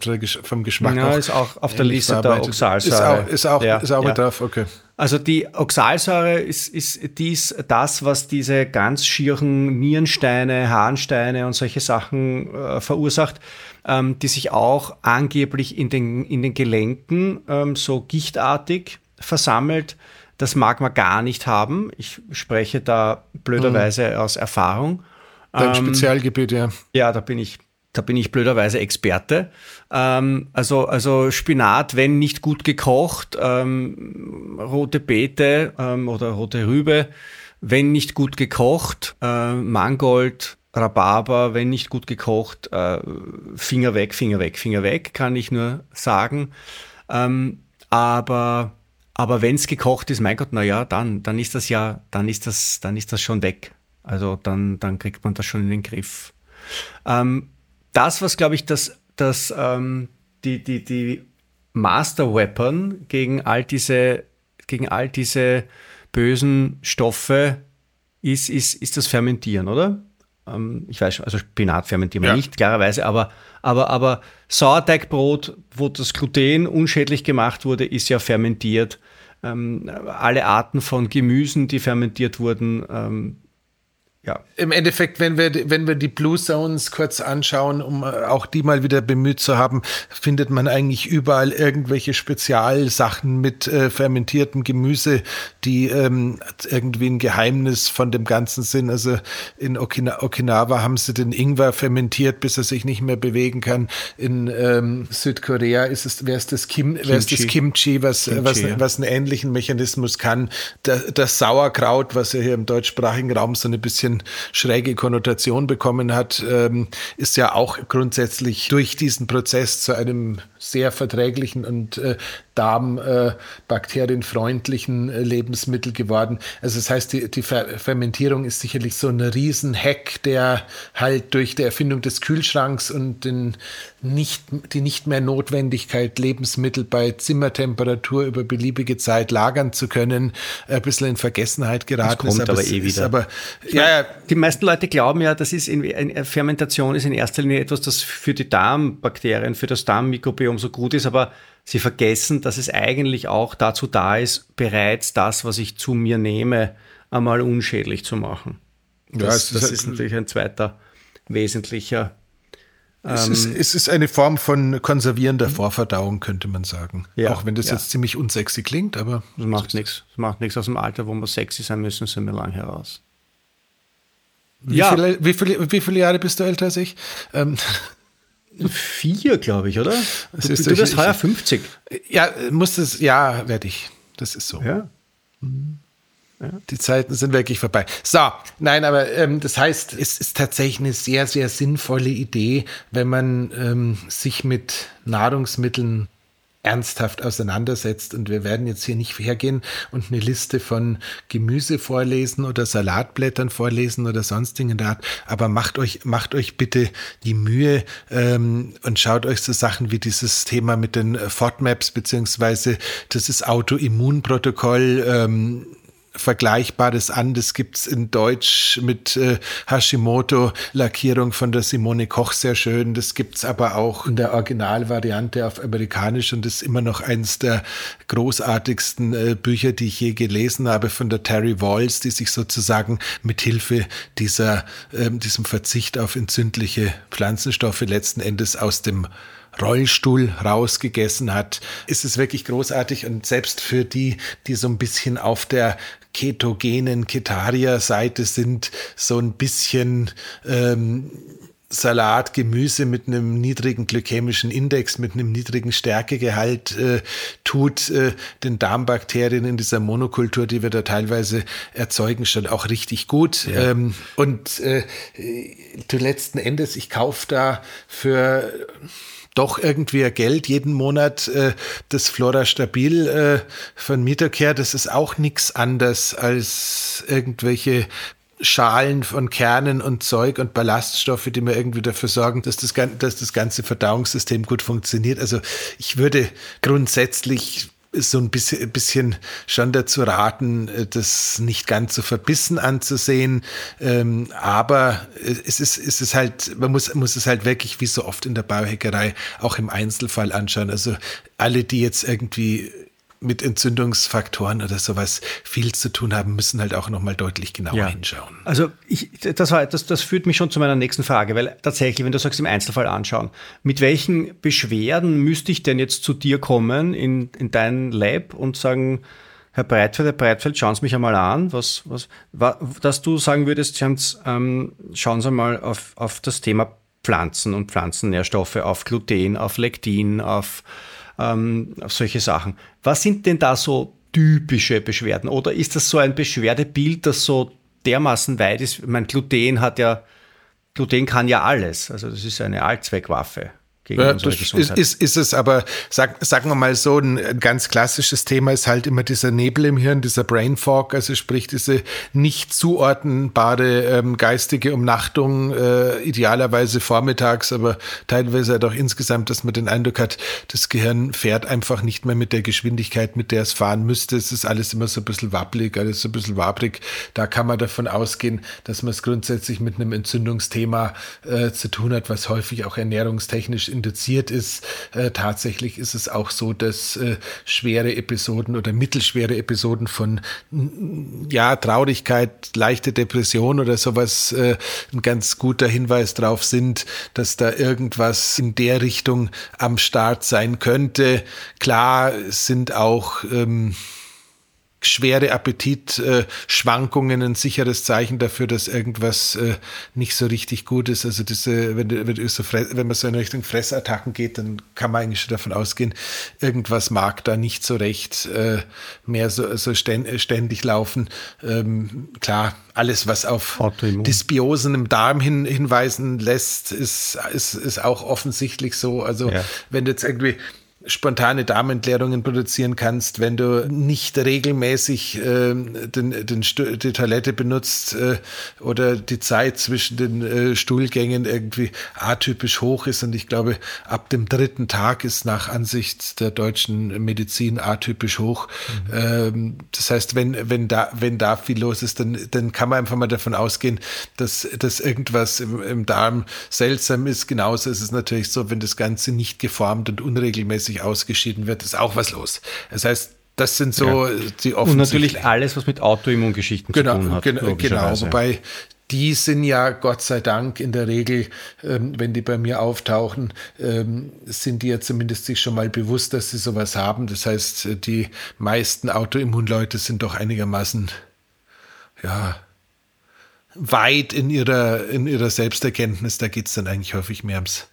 vom Geschmack. Ja, ist auch auf der Liste der Oxalsäure. Ist auch, ist auch, ja, ist auch ja. drauf, okay. Also die Oxalsäure ist, ist dies, das, was diese ganz schieren Nierensteine, Harnsteine und solche Sachen äh, verursacht, ähm, die sich auch angeblich in den, in den Gelenken ähm, so gichtartig versammelt. Das mag man gar nicht haben. Ich spreche da blöderweise mhm. aus Erfahrung. Dein ähm, Spezialgebiet, ja. Ja, da bin ich da bin ich blöderweise Experte. Ähm, also, also Spinat, wenn nicht gut gekocht, ähm, rote Beete ähm, oder rote Rübe, wenn nicht gut gekocht, äh, Mangold, Rhabarber, wenn nicht gut gekocht, äh, Finger weg, Finger weg, Finger weg, kann ich nur sagen. Ähm, aber aber wenn es gekocht ist, mein Gott, na ja, dann, dann ist das ja, dann ist das, dann ist das schon weg. Also dann, dann kriegt man das schon in den Griff. Ähm, das, was, glaube ich, das, das, ähm, die, die, die Master Weapon gegen all diese, gegen all diese bösen Stoffe ist, ist, ist das Fermentieren, oder? Ähm, ich weiß schon, also Spinat fermentieren wir ja. nicht, klarerweise, aber, aber, aber Sauerteigbrot, wo das Gluten unschädlich gemacht wurde, ist ja fermentiert. Ähm, alle Arten von Gemüsen, die fermentiert wurden, ähm, ja. Im Endeffekt, wenn wir, wenn wir die Blue Zones kurz anschauen, um äh, auch die mal wieder bemüht zu haben, findet man eigentlich überall irgendwelche Spezialsachen mit äh, fermentiertem Gemüse, die ähm, irgendwie ein Geheimnis von dem Ganzen sind. Also in Okina Okinawa haben sie den Ingwer fermentiert, bis er sich nicht mehr bewegen kann. In ähm, Südkorea ist es, wäre es das, Kim, Kimchi. das Kimchi, was, Kimchi, was, ja. was einen ähnlichen Mechanismus kann. Das, das Sauerkraut, was ja hier im deutschsprachigen Raum so ein bisschen schräge Konnotation bekommen hat, ähm, ist ja auch grundsätzlich durch diesen Prozess zu einem sehr verträglichen und äh, darmbakterienfreundlichen äh, Lebensmittel geworden. Also das heißt, die, die Fer Fermentierung ist sicherlich so ein Riesenhack, der halt durch die Erfindung des Kühlschranks und den nicht, die nicht mehr Notwendigkeit, Lebensmittel bei Zimmertemperatur über beliebige Zeit lagern zu können, ein bisschen in Vergessenheit geraten das kommt ist. Aber, aber eh wieder. Aber, ja, die meisten Leute glauben ja, das ist in, Fermentation ist in erster Linie etwas, das für die Darmbakterien, für das Darmmikrobiom so gut ist, aber sie vergessen, dass es eigentlich auch dazu da ist, bereits das, was ich zu mir nehme, einmal unschädlich zu machen. Das, ja, das ist, ist natürlich ein zweiter wesentlicher. Es, ähm, ist, es ist eine Form von konservierender Vorverdauung, könnte man sagen. Ja, auch wenn das ja. jetzt ziemlich unsexy klingt, aber. Das macht nichts. Das macht nichts aus dem Alter, wo wir sexy sein müssen, sind wir lang heraus. Wie, ja. viele, wie, viele, wie viele Jahre bist du älter als ich? Ähm, Vier, glaube ich, oder? Du, du wirst heuer 50. Ja, muss es, ja, werde ich. Das ist so. Ja. ja. Die Zeiten sind wirklich vorbei. So, nein, aber ähm, das heißt, es ist tatsächlich eine sehr, sehr sinnvolle Idee, wenn man ähm, sich mit Nahrungsmitteln ernsthaft auseinandersetzt. Und wir werden jetzt hier nicht hergehen und eine Liste von Gemüse vorlesen oder Salatblättern vorlesen oder sonstigen Art. Aber macht euch, macht euch bitte die Mühe ähm, und schaut euch so Sachen wie dieses Thema mit den FODMAPs beziehungsweise das ist Autoimmunprotokoll ähm, Vergleichbares an. Das gibt's in Deutsch mit äh, Hashimoto-Lackierung von der Simone Koch sehr schön. Das gibt's aber auch in der Originalvariante auf Amerikanisch und ist immer noch eines der großartigsten äh, Bücher, die ich je gelesen habe von der Terry Walls, die sich sozusagen mit Hilfe dieser, äh, diesem Verzicht auf entzündliche Pflanzenstoffe letzten Endes aus dem Rollstuhl rausgegessen hat, ist es wirklich großartig und selbst für die, die so ein bisschen auf der ketogenen Ketaria-Seite sind, so ein bisschen ähm, Salat, Gemüse mit einem niedrigen glykämischen Index, mit einem niedrigen Stärkegehalt äh, tut äh, den Darmbakterien in dieser Monokultur, die wir da teilweise erzeugen, schon auch richtig gut. Ja. Ähm, und äh, zu letzten Endes, ich kaufe da für doch irgendwie Geld jeden Monat. Äh, das Flora Stabil äh, von Mietercare, das ist auch nichts anderes als irgendwelche Schalen von Kernen und Zeug und Ballaststoffe, die mir irgendwie dafür sorgen, dass das, dass das ganze Verdauungssystem gut funktioniert. Also ich würde grundsätzlich so ein bisschen, bisschen schon dazu raten, äh, das nicht ganz so verbissen anzusehen. Ähm, aber es ist, es ist halt, man muss, muss es halt wirklich wie so oft in der Bauheckerei auch im Einzelfall anschauen. Also alle, die jetzt irgendwie mit Entzündungsfaktoren oder sowas viel zu tun haben, müssen halt auch nochmal deutlich genauer ja. hinschauen. Also ich, das, war, das, das führt mich schon zu meiner nächsten Frage, weil tatsächlich, wenn du sagst, im Einzelfall anschauen, mit welchen Beschwerden müsste ich denn jetzt zu dir kommen in, in dein Lab und sagen, Herr Breitfeld, Herr Breitfeld, schauen Sie mich einmal an, was, was, dass du sagen würdest, ähm, schauen Sie mal auf, auf das Thema Pflanzen und Pflanzennährstoffe, auf Gluten, auf Lektin, auf ähm, solche Sachen. Was sind denn da so typische Beschwerden? Oder ist das so ein Beschwerdebild, das so dermaßen weit ist? Mein Gluten hat ja, Gluten kann ja alles. Also das ist eine Allzweckwaffe gegen ja, unsere Gesundheit. Ist, ist, ist es aber, sag, sagen wir mal so, ein ganz klassisches Thema ist halt immer dieser Nebel im Hirn, dieser Brain Fog, also sprich diese nicht zuordnenbare ähm, geistige Umnachtung, äh, idealerweise vormittags, aber teilweise halt auch insgesamt, dass man den Eindruck hat, das Gehirn fährt einfach nicht mehr mit der Geschwindigkeit, mit der es fahren müsste. Es ist alles immer so ein bisschen wabbelig, alles so ein bisschen wabrig. Da kann man davon ausgehen, dass man es grundsätzlich mit einem Entzündungsthema äh, zu tun hat, was häufig auch ernährungstechnisch induziert ist. Äh, tatsächlich ist es auch so, dass äh, schwere Episoden oder mittelschwere Episoden von ja, Traurigkeit, leichte Depression oder sowas äh, ein ganz guter Hinweis darauf sind, dass da irgendwas in der Richtung am Start sein könnte. Klar sind auch ähm, schwere Appetitschwankungen ein sicheres Zeichen dafür, dass irgendwas äh, nicht so richtig gut ist. Also diese, wenn, wenn, so wenn man so in Richtung Fressattacken geht, dann kann man eigentlich schon davon ausgehen, irgendwas mag da nicht so recht äh, mehr so, so ständig laufen. Ähm, klar, alles, was auf Autoimmun. Dysbiosen im Darm hin, hinweisen lässt, ist, ist, ist auch offensichtlich so. Also ja. wenn jetzt irgendwie spontane Darmentleerungen produzieren kannst, wenn du nicht regelmäßig äh, den, den die Toilette benutzt äh, oder die Zeit zwischen den äh, Stuhlgängen irgendwie atypisch hoch ist. Und ich glaube, ab dem dritten Tag ist nach Ansicht der deutschen Medizin atypisch hoch. Mhm. Ähm, das heißt, wenn, wenn, da, wenn da viel los ist, dann, dann kann man einfach mal davon ausgehen, dass, dass irgendwas im, im Darm seltsam ist. Genauso ist es natürlich so, wenn das Ganze nicht geformt und unregelmäßig ausgeschieden wird, ist auch was los. Das heißt, das sind so ja. die Und natürlich alles, was mit Autoimmungeschichten genau, zu tun hat. Genau, genau, wobei die sind ja Gott sei Dank in der Regel, ähm, wenn die bei mir auftauchen, ähm, sind die ja zumindest sich schon mal bewusst, dass sie sowas haben. Das heißt, die meisten Autoimmunleute sind doch einigermaßen, ja, weit in ihrer, in ihrer Selbsterkenntnis. Da geht es dann eigentlich häufig mehr ums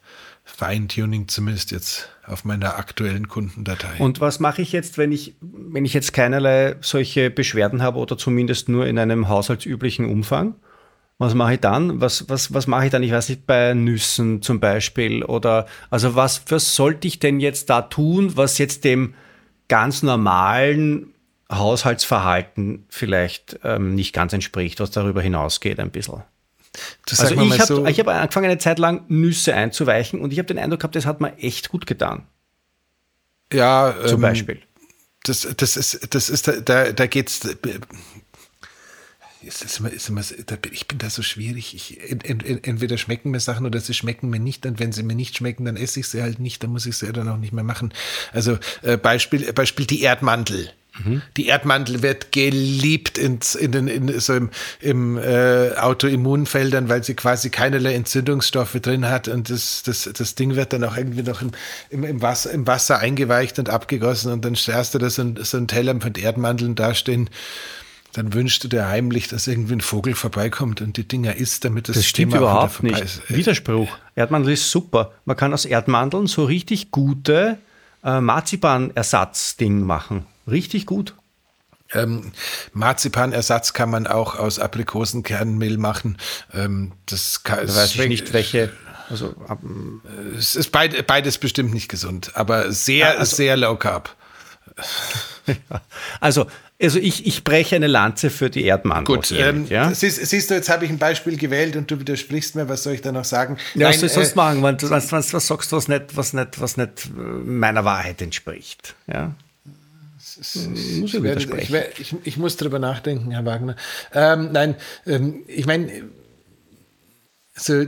Feintuning, zumindest jetzt auf meiner aktuellen Kundendatei. Und was mache ich jetzt, wenn ich, wenn ich jetzt keinerlei solche Beschwerden habe oder zumindest nur in einem haushaltsüblichen Umfang? Was mache ich dann? Was, was, was mache ich dann? Ich weiß nicht, bei Nüssen zum Beispiel oder, also was, was sollte ich denn jetzt da tun, was jetzt dem ganz normalen Haushaltsverhalten vielleicht ähm, nicht ganz entspricht, was darüber hinausgeht ein bisschen? Das also ich habe so hab angefangen, eine Zeit lang Nüsse einzuweichen und ich habe den Eindruck gehabt, das hat mir echt gut getan. Ja, zum ähm, Beispiel. Das, das ist, das ist, da, da geht's. Ist, ist immer, ist immer, ich bin da so schwierig. Ich, entweder schmecken mir Sachen oder sie schmecken mir nicht. Und wenn sie mir nicht schmecken, dann esse ich sie halt nicht. Dann muss ich sie dann auch nicht mehr machen. Also äh, Beispiel, Beispiel die Erdmantel. Die Erdmantel wird geliebt ins, in den, in, so im, im äh, Autoimmunfeldern, weil sie quasi keinerlei Entzündungsstoffe drin hat und das, das, das Ding wird dann auch irgendwie noch im, im, im, Wasser, im Wasser eingeweicht und abgegossen und dann stellst du da so ein, so ein Teller mit Erdmanteln dastehen dann wünschst du dir heimlich, dass irgendwie ein Vogel vorbeikommt und die Dinger isst, damit das, das stimmt Thema überhaupt nicht. Ist. Widerspruch. Erdmandel ist super. Man kann aus Erdmandeln so richtig gute äh, Marzipanersatzding machen. Richtig gut. Ähm, Marzipanersatz kann man auch aus Aprikosenkernmehl machen. Ähm, das kann, da weiß ich nicht, welche. Also, ähm, es ist beid, beides bestimmt nicht gesund, aber sehr, also, sehr low carb. *laughs* Also, also ich, ich breche eine Lanze für die Erdmantel. Gut, ähm, ja? siehst, siehst, du, jetzt habe ich ein Beispiel gewählt und du widersprichst mir, was soll ich da noch sagen? Ja, was soll ich sonst äh, machen? Was, was, was, was sagst du, was nicht, was nicht, was nicht äh, meiner Wahrheit entspricht? Ja? Muss ich, werde, ich, ich, ich, muss darüber nachdenken, Herr Wagner. Ähm, nein, ähm, ich meine, so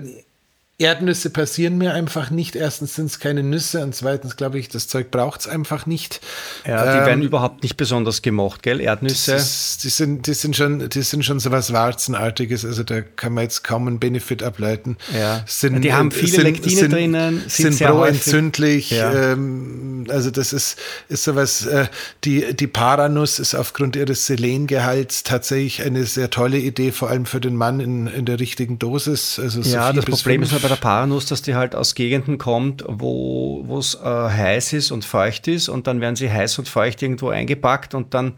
Erdnüsse passieren mir einfach nicht. Erstens sind es keine Nüsse und zweitens glaube ich, das Zeug braucht es einfach nicht. Ja, die ähm, werden überhaupt nicht besonders gemocht, gell? Erdnüsse. Ist, die, sind, die, sind schon, die sind schon so was Warzenartiges, also da kann man jetzt kaum einen Benefit ableiten. Ja. Sind, die haben viele sind, Lektine sind, drinnen, sind, sind proentzündlich. Ja. Ähm, also das ist, ist sowas, äh, die, die Paranuss ist aufgrund ihres Selengehalts tatsächlich eine sehr tolle Idee, vor allem für den Mann in, in der richtigen Dosis. Also ja, das Problem ist bei der Paranuss, dass die halt aus Gegenden kommt, wo es äh, heiß ist und feucht ist und dann werden sie heiß und feucht irgendwo eingepackt und dann,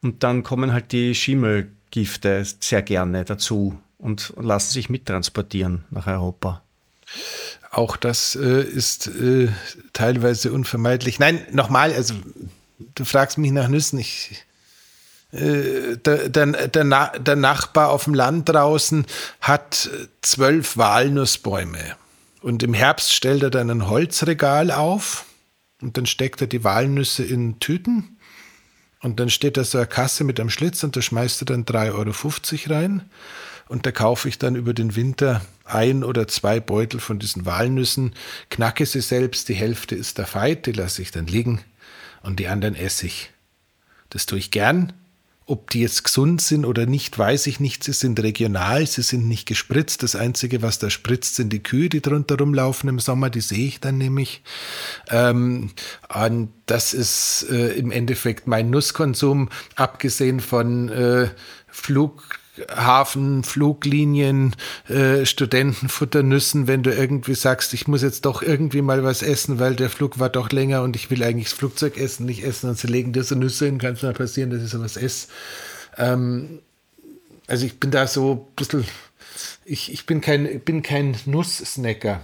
und dann kommen halt die Schimmelgifte sehr gerne dazu und lassen sich mittransportieren nach Europa. Auch das äh, ist äh, teilweise unvermeidlich. Nein, nochmal, also du fragst mich nach Nüssen, ich äh, der, der, der, Nachbar auf dem Land draußen hat zwölf Walnussbäume. Und im Herbst stellt er dann ein Holzregal auf und dann steckt er die Walnüsse in Tüten. Und dann steht da so eine Kasse mit einem Schlitz und da schmeißt er dann 3,50 Euro rein. Und da kaufe ich dann über den Winter ein oder zwei Beutel von diesen Walnüssen, knacke sie selbst, die Hälfte ist der Feit, die lasse ich dann liegen und die anderen esse ich. Das tue ich gern, ob die jetzt gesund sind oder nicht, weiß ich nicht. Sie sind regional, sie sind nicht gespritzt. Das Einzige, was da spritzt, sind die Kühe, die drunter rumlaufen im Sommer. Die sehe ich dann nämlich. Ähm, und das ist äh, im Endeffekt mein Nusskonsum, abgesehen von äh, Flug Hafen, Fluglinien, äh, Studentenfutternüssen, wenn du irgendwie sagst, ich muss jetzt doch irgendwie mal was essen, weil der Flug war doch länger und ich will eigentlich das Flugzeug essen, nicht essen und sie legen dir so Nüsse hin, kann es mal passieren, dass ich sowas esse. Ähm, also ich bin da so ein bisschen, ich, ich bin kein, bin kein Nusssnacker.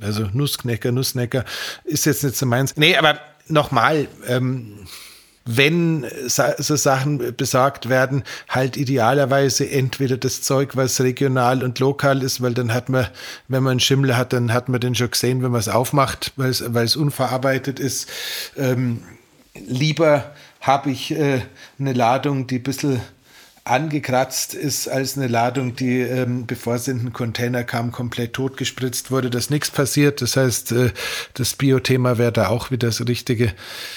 Also Nussknacker, Nusssnacker ist jetzt nicht so meins. Nee, aber nochmal, ähm, wenn so Sachen besorgt werden, halt idealerweise entweder das Zeug, was regional und lokal ist, weil dann hat man, wenn man einen Schimmel hat, dann hat man den schon gesehen, wenn man es aufmacht, weil es, weil es unverarbeitet ist. Ähm, lieber habe ich äh, eine Ladung, die ein bisschen angekratzt ist als eine Ladung, die, ähm, bevor sie in den Container kam, komplett totgespritzt wurde, dass nichts passiert. Das heißt, äh, das Bio-Thema wäre da auch wieder das Richtige.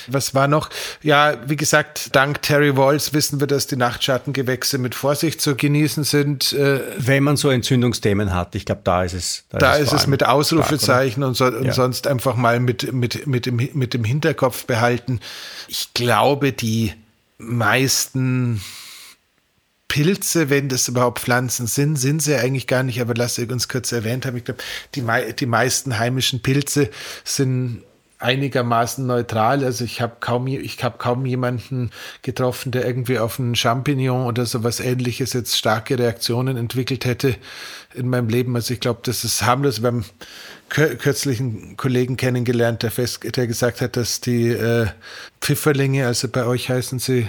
Was war noch? Ja, wie gesagt, dank Terry Walls wissen wir, dass die Nachtschattengewächse mit Vorsicht zu genießen sind. Äh, Wenn man so Entzündungsthemen hat, ich glaube, da ist es. Da, da ist, es, ist es mit Ausrufezeichen stark, und, so, und ja. sonst einfach mal mit, mit, mit, dem, mit dem Hinterkopf behalten. Ich glaube, die meisten Pilze, wenn das überhaupt Pflanzen sind, sind sie eigentlich gar nicht, aber lass ich uns kurz erwähnt haben. Ich glaube, die, die meisten heimischen Pilze sind einigermaßen neutral. Also ich habe kaum, ich kaum jemanden getroffen, der irgendwie auf einen Champignon oder sowas ähnliches jetzt starke Reaktionen entwickelt hätte in meinem Leben. Also ich glaube, das ist harmlos. Wir haben kürzlichen Kollegen kennengelernt, der, fest, der gesagt hat, dass die äh, Pfifferlinge, also bei euch heißen sie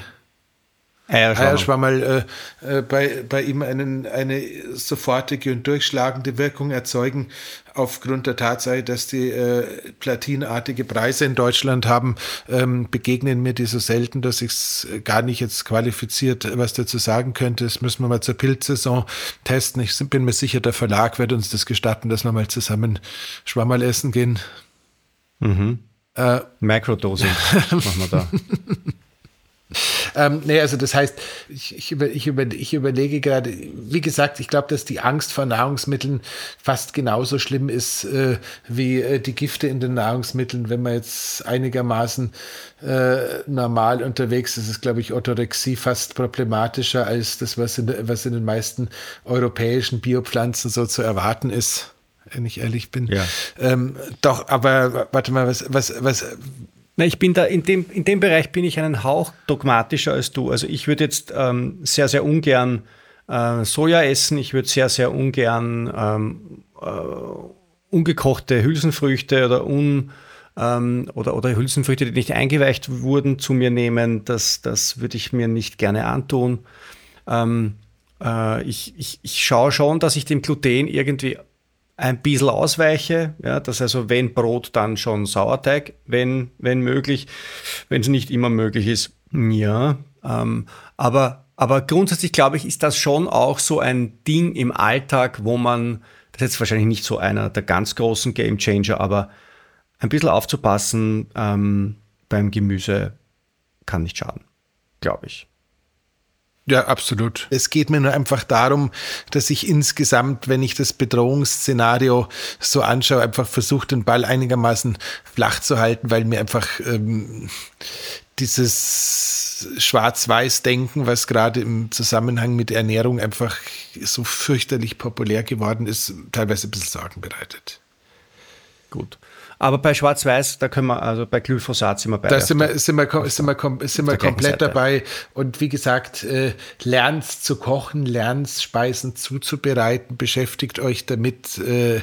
Eierschwammerl äh, äh, bei, bei ihm einen, eine sofortige und durchschlagende Wirkung erzeugen, aufgrund der Tatsache, dass die äh, platinartige Preise in Deutschland haben, ähm, begegnen mir die so selten, dass ich es gar nicht jetzt qualifiziert was dazu sagen könnte. Das müssen wir mal zur Pilzsaison testen. Ich bin mir sicher, der Verlag wird uns das gestatten, dass wir mal zusammen Schwammerl essen gehen. Mhm. Äh, Mikrodosing *laughs* machen wir da. Ähm, nee, also das heißt, ich, ich, über, ich, über, ich überlege gerade, wie gesagt, ich glaube, dass die Angst vor Nahrungsmitteln fast genauso schlimm ist äh, wie äh, die Gifte in den Nahrungsmitteln. Wenn man jetzt einigermaßen äh, normal unterwegs ist, ist, glaube ich, Orthorexie fast problematischer als das, was in, was in den meisten europäischen Biopflanzen so zu erwarten ist wenn ich ehrlich bin. Ja. Ähm, doch, aber warte mal, was, was, was, na, ich bin da, in dem, in dem Bereich bin ich einen Hauch dogmatischer als du. Also ich würde jetzt ähm, sehr, sehr ungern äh, Soja essen. Ich würde sehr, sehr ungern ähm, äh, ungekochte Hülsenfrüchte oder un ähm, oder, oder Hülsenfrüchte, die nicht eingeweicht wurden, zu mir nehmen. Das, das würde ich mir nicht gerne antun. Ähm, äh, ich, ich, ich schaue schon, dass ich dem Gluten irgendwie ein bisschen ausweiche, ja, dass also wenn Brot, dann schon Sauerteig, wenn, wenn möglich, wenn es nicht immer möglich ist, ja. Ähm, aber, aber grundsätzlich glaube ich, ist das schon auch so ein Ding im Alltag, wo man, das ist jetzt wahrscheinlich nicht so einer der ganz großen Game Changer, aber ein bisschen aufzupassen ähm, beim Gemüse kann nicht schaden, glaube ich. Ja, absolut. Es geht mir nur einfach darum, dass ich insgesamt, wenn ich das Bedrohungsszenario so anschaue, einfach versuche, den Ball einigermaßen flach zu halten, weil mir einfach ähm, dieses Schwarz-Weiß-Denken, was gerade im Zusammenhang mit Ernährung einfach so fürchterlich populär geworden ist, teilweise ein bisschen Sorgen bereitet. Gut. Aber bei Schwarz-Weiß, da können wir, also bei Glyphosat sind wir bei. Da sind wir, sind wir, sind wir, sind wir komplett dabei. Und wie gesagt, äh, lernt zu kochen, lernt Speisen zuzubereiten, beschäftigt euch damit. Äh,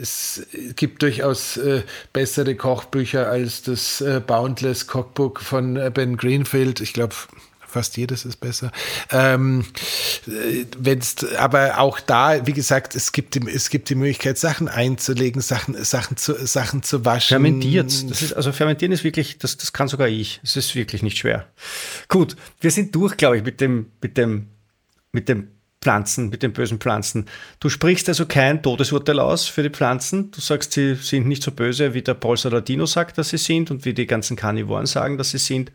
es gibt durchaus äh, bessere Kochbücher als das äh, Boundless Cookbook von äh, Ben Greenfield. Ich glaube, fast jedes ist besser. Ähm, wenn's, aber auch da, wie gesagt, es gibt, die, es gibt die Möglichkeit, Sachen einzulegen, Sachen, Sachen, zu, Sachen zu waschen. Fermentiert. Das ist, also fermentieren ist wirklich, das, das kann sogar ich. Es ist wirklich nicht schwer. Gut, wir sind durch, glaube ich, mit dem, mit dem, mit dem Pflanzen, mit den bösen Pflanzen. Du sprichst also kein Todesurteil aus für die Pflanzen. Du sagst, sie sind nicht so böse, wie der Paul Saladino sagt, dass sie sind und wie die ganzen Karnivoren sagen, dass sie sind.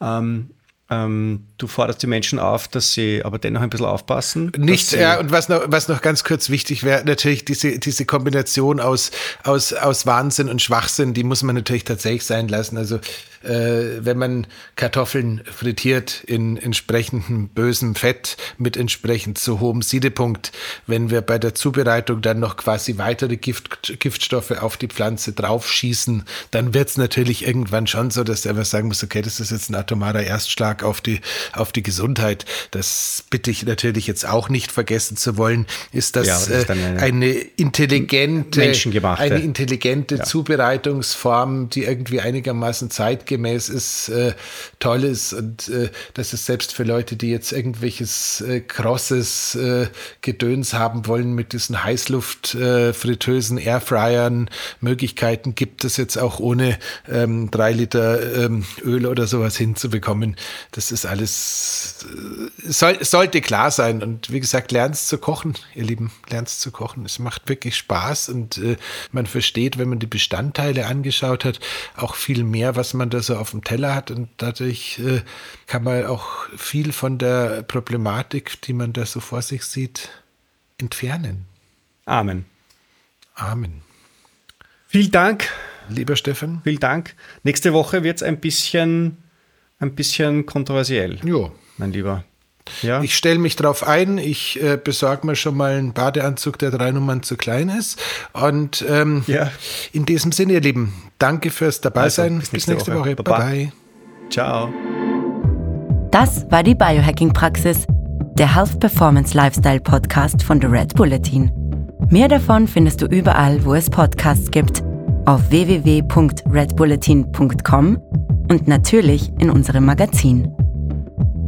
Ähm, Ähm, du forderst die Menschen auf, dass sie aber dennoch ein bisschen aufpassen. Nicht, ja, und was noch, was noch ganz kurz wichtig wäre, natürlich diese, diese Kombination aus, aus, aus Wahnsinn und Schwachsinn, die muss man natürlich tatsächlich sein lassen. Also äh, wenn man Kartoffeln frittiert in entsprechendem bösem Fett mit entsprechend zu hohem Siedepunkt, wenn wir bei der Zubereitung dann noch quasi weitere Gift, Giftstoffe auf die Pflanze draufschießen, dann wird es natürlich irgendwann schon so, dass der einfach sagen muss, okay, das ist jetzt ein atomarer Erstschlag auf die, auf die Gesundheit. Das bitte ich natürlich jetzt auch nicht vergessen zu wollen, ist das, ja, das ist äh, eine, eine, intelligente, eine intelligente ja. Zubereitungsform, die irgendwie einigermaßen zeitgemäß zeitgemäß ist, äh, toll ist und äh, dass es selbst für Leute, die jetzt irgendwelches äh, krosses äh, Gedöns haben wollen mit diesen Heißluftfritteusen, äh, Airfryern, Möglichkeiten gibt es jetzt auch ohne ähm, drei Liter ähm, Öl oder sowas hinzubekommen. Das ist alles, äh, soll, sollte klar sein und wie gesagt, lernst zu kochen, ihr Lieben, lernst zu kochen. Es macht wirklich Spaß und man versteht, wenn man die Bestandteile angeschaut hat, auch viel mehr, was man da so auf dem Teller hat und dadurch äh, kann man auch viel von der Problematik, die man da so vor sich sieht, entfernen. Amen. Amen. Vielen Dank. Lieber Stefan. Vielen Dank. Nächste Woche wird es ein bisschen, ein bisschen kontroversiell. Jo. Mein Lieber. Ja. Ich stelle mich darauf ein, ich äh, besorge mir schon mal einen Badeanzug, der drei Nummern zu klein ist. Und ähm, ja. in diesem Sinne, ihr Lieben, danke fürs Dabeisein. Also, bis, bis nächste, Woche. Woche. Bye bye. Ciao. Das war die Biohacking-Praxis, der Health Performance Lifestyle Podcast von The Red Bulletin. Mehr davon findest du überall, wo es Podcasts gibt, auf www.redbulletin.com und natürlich in unserem Magazin.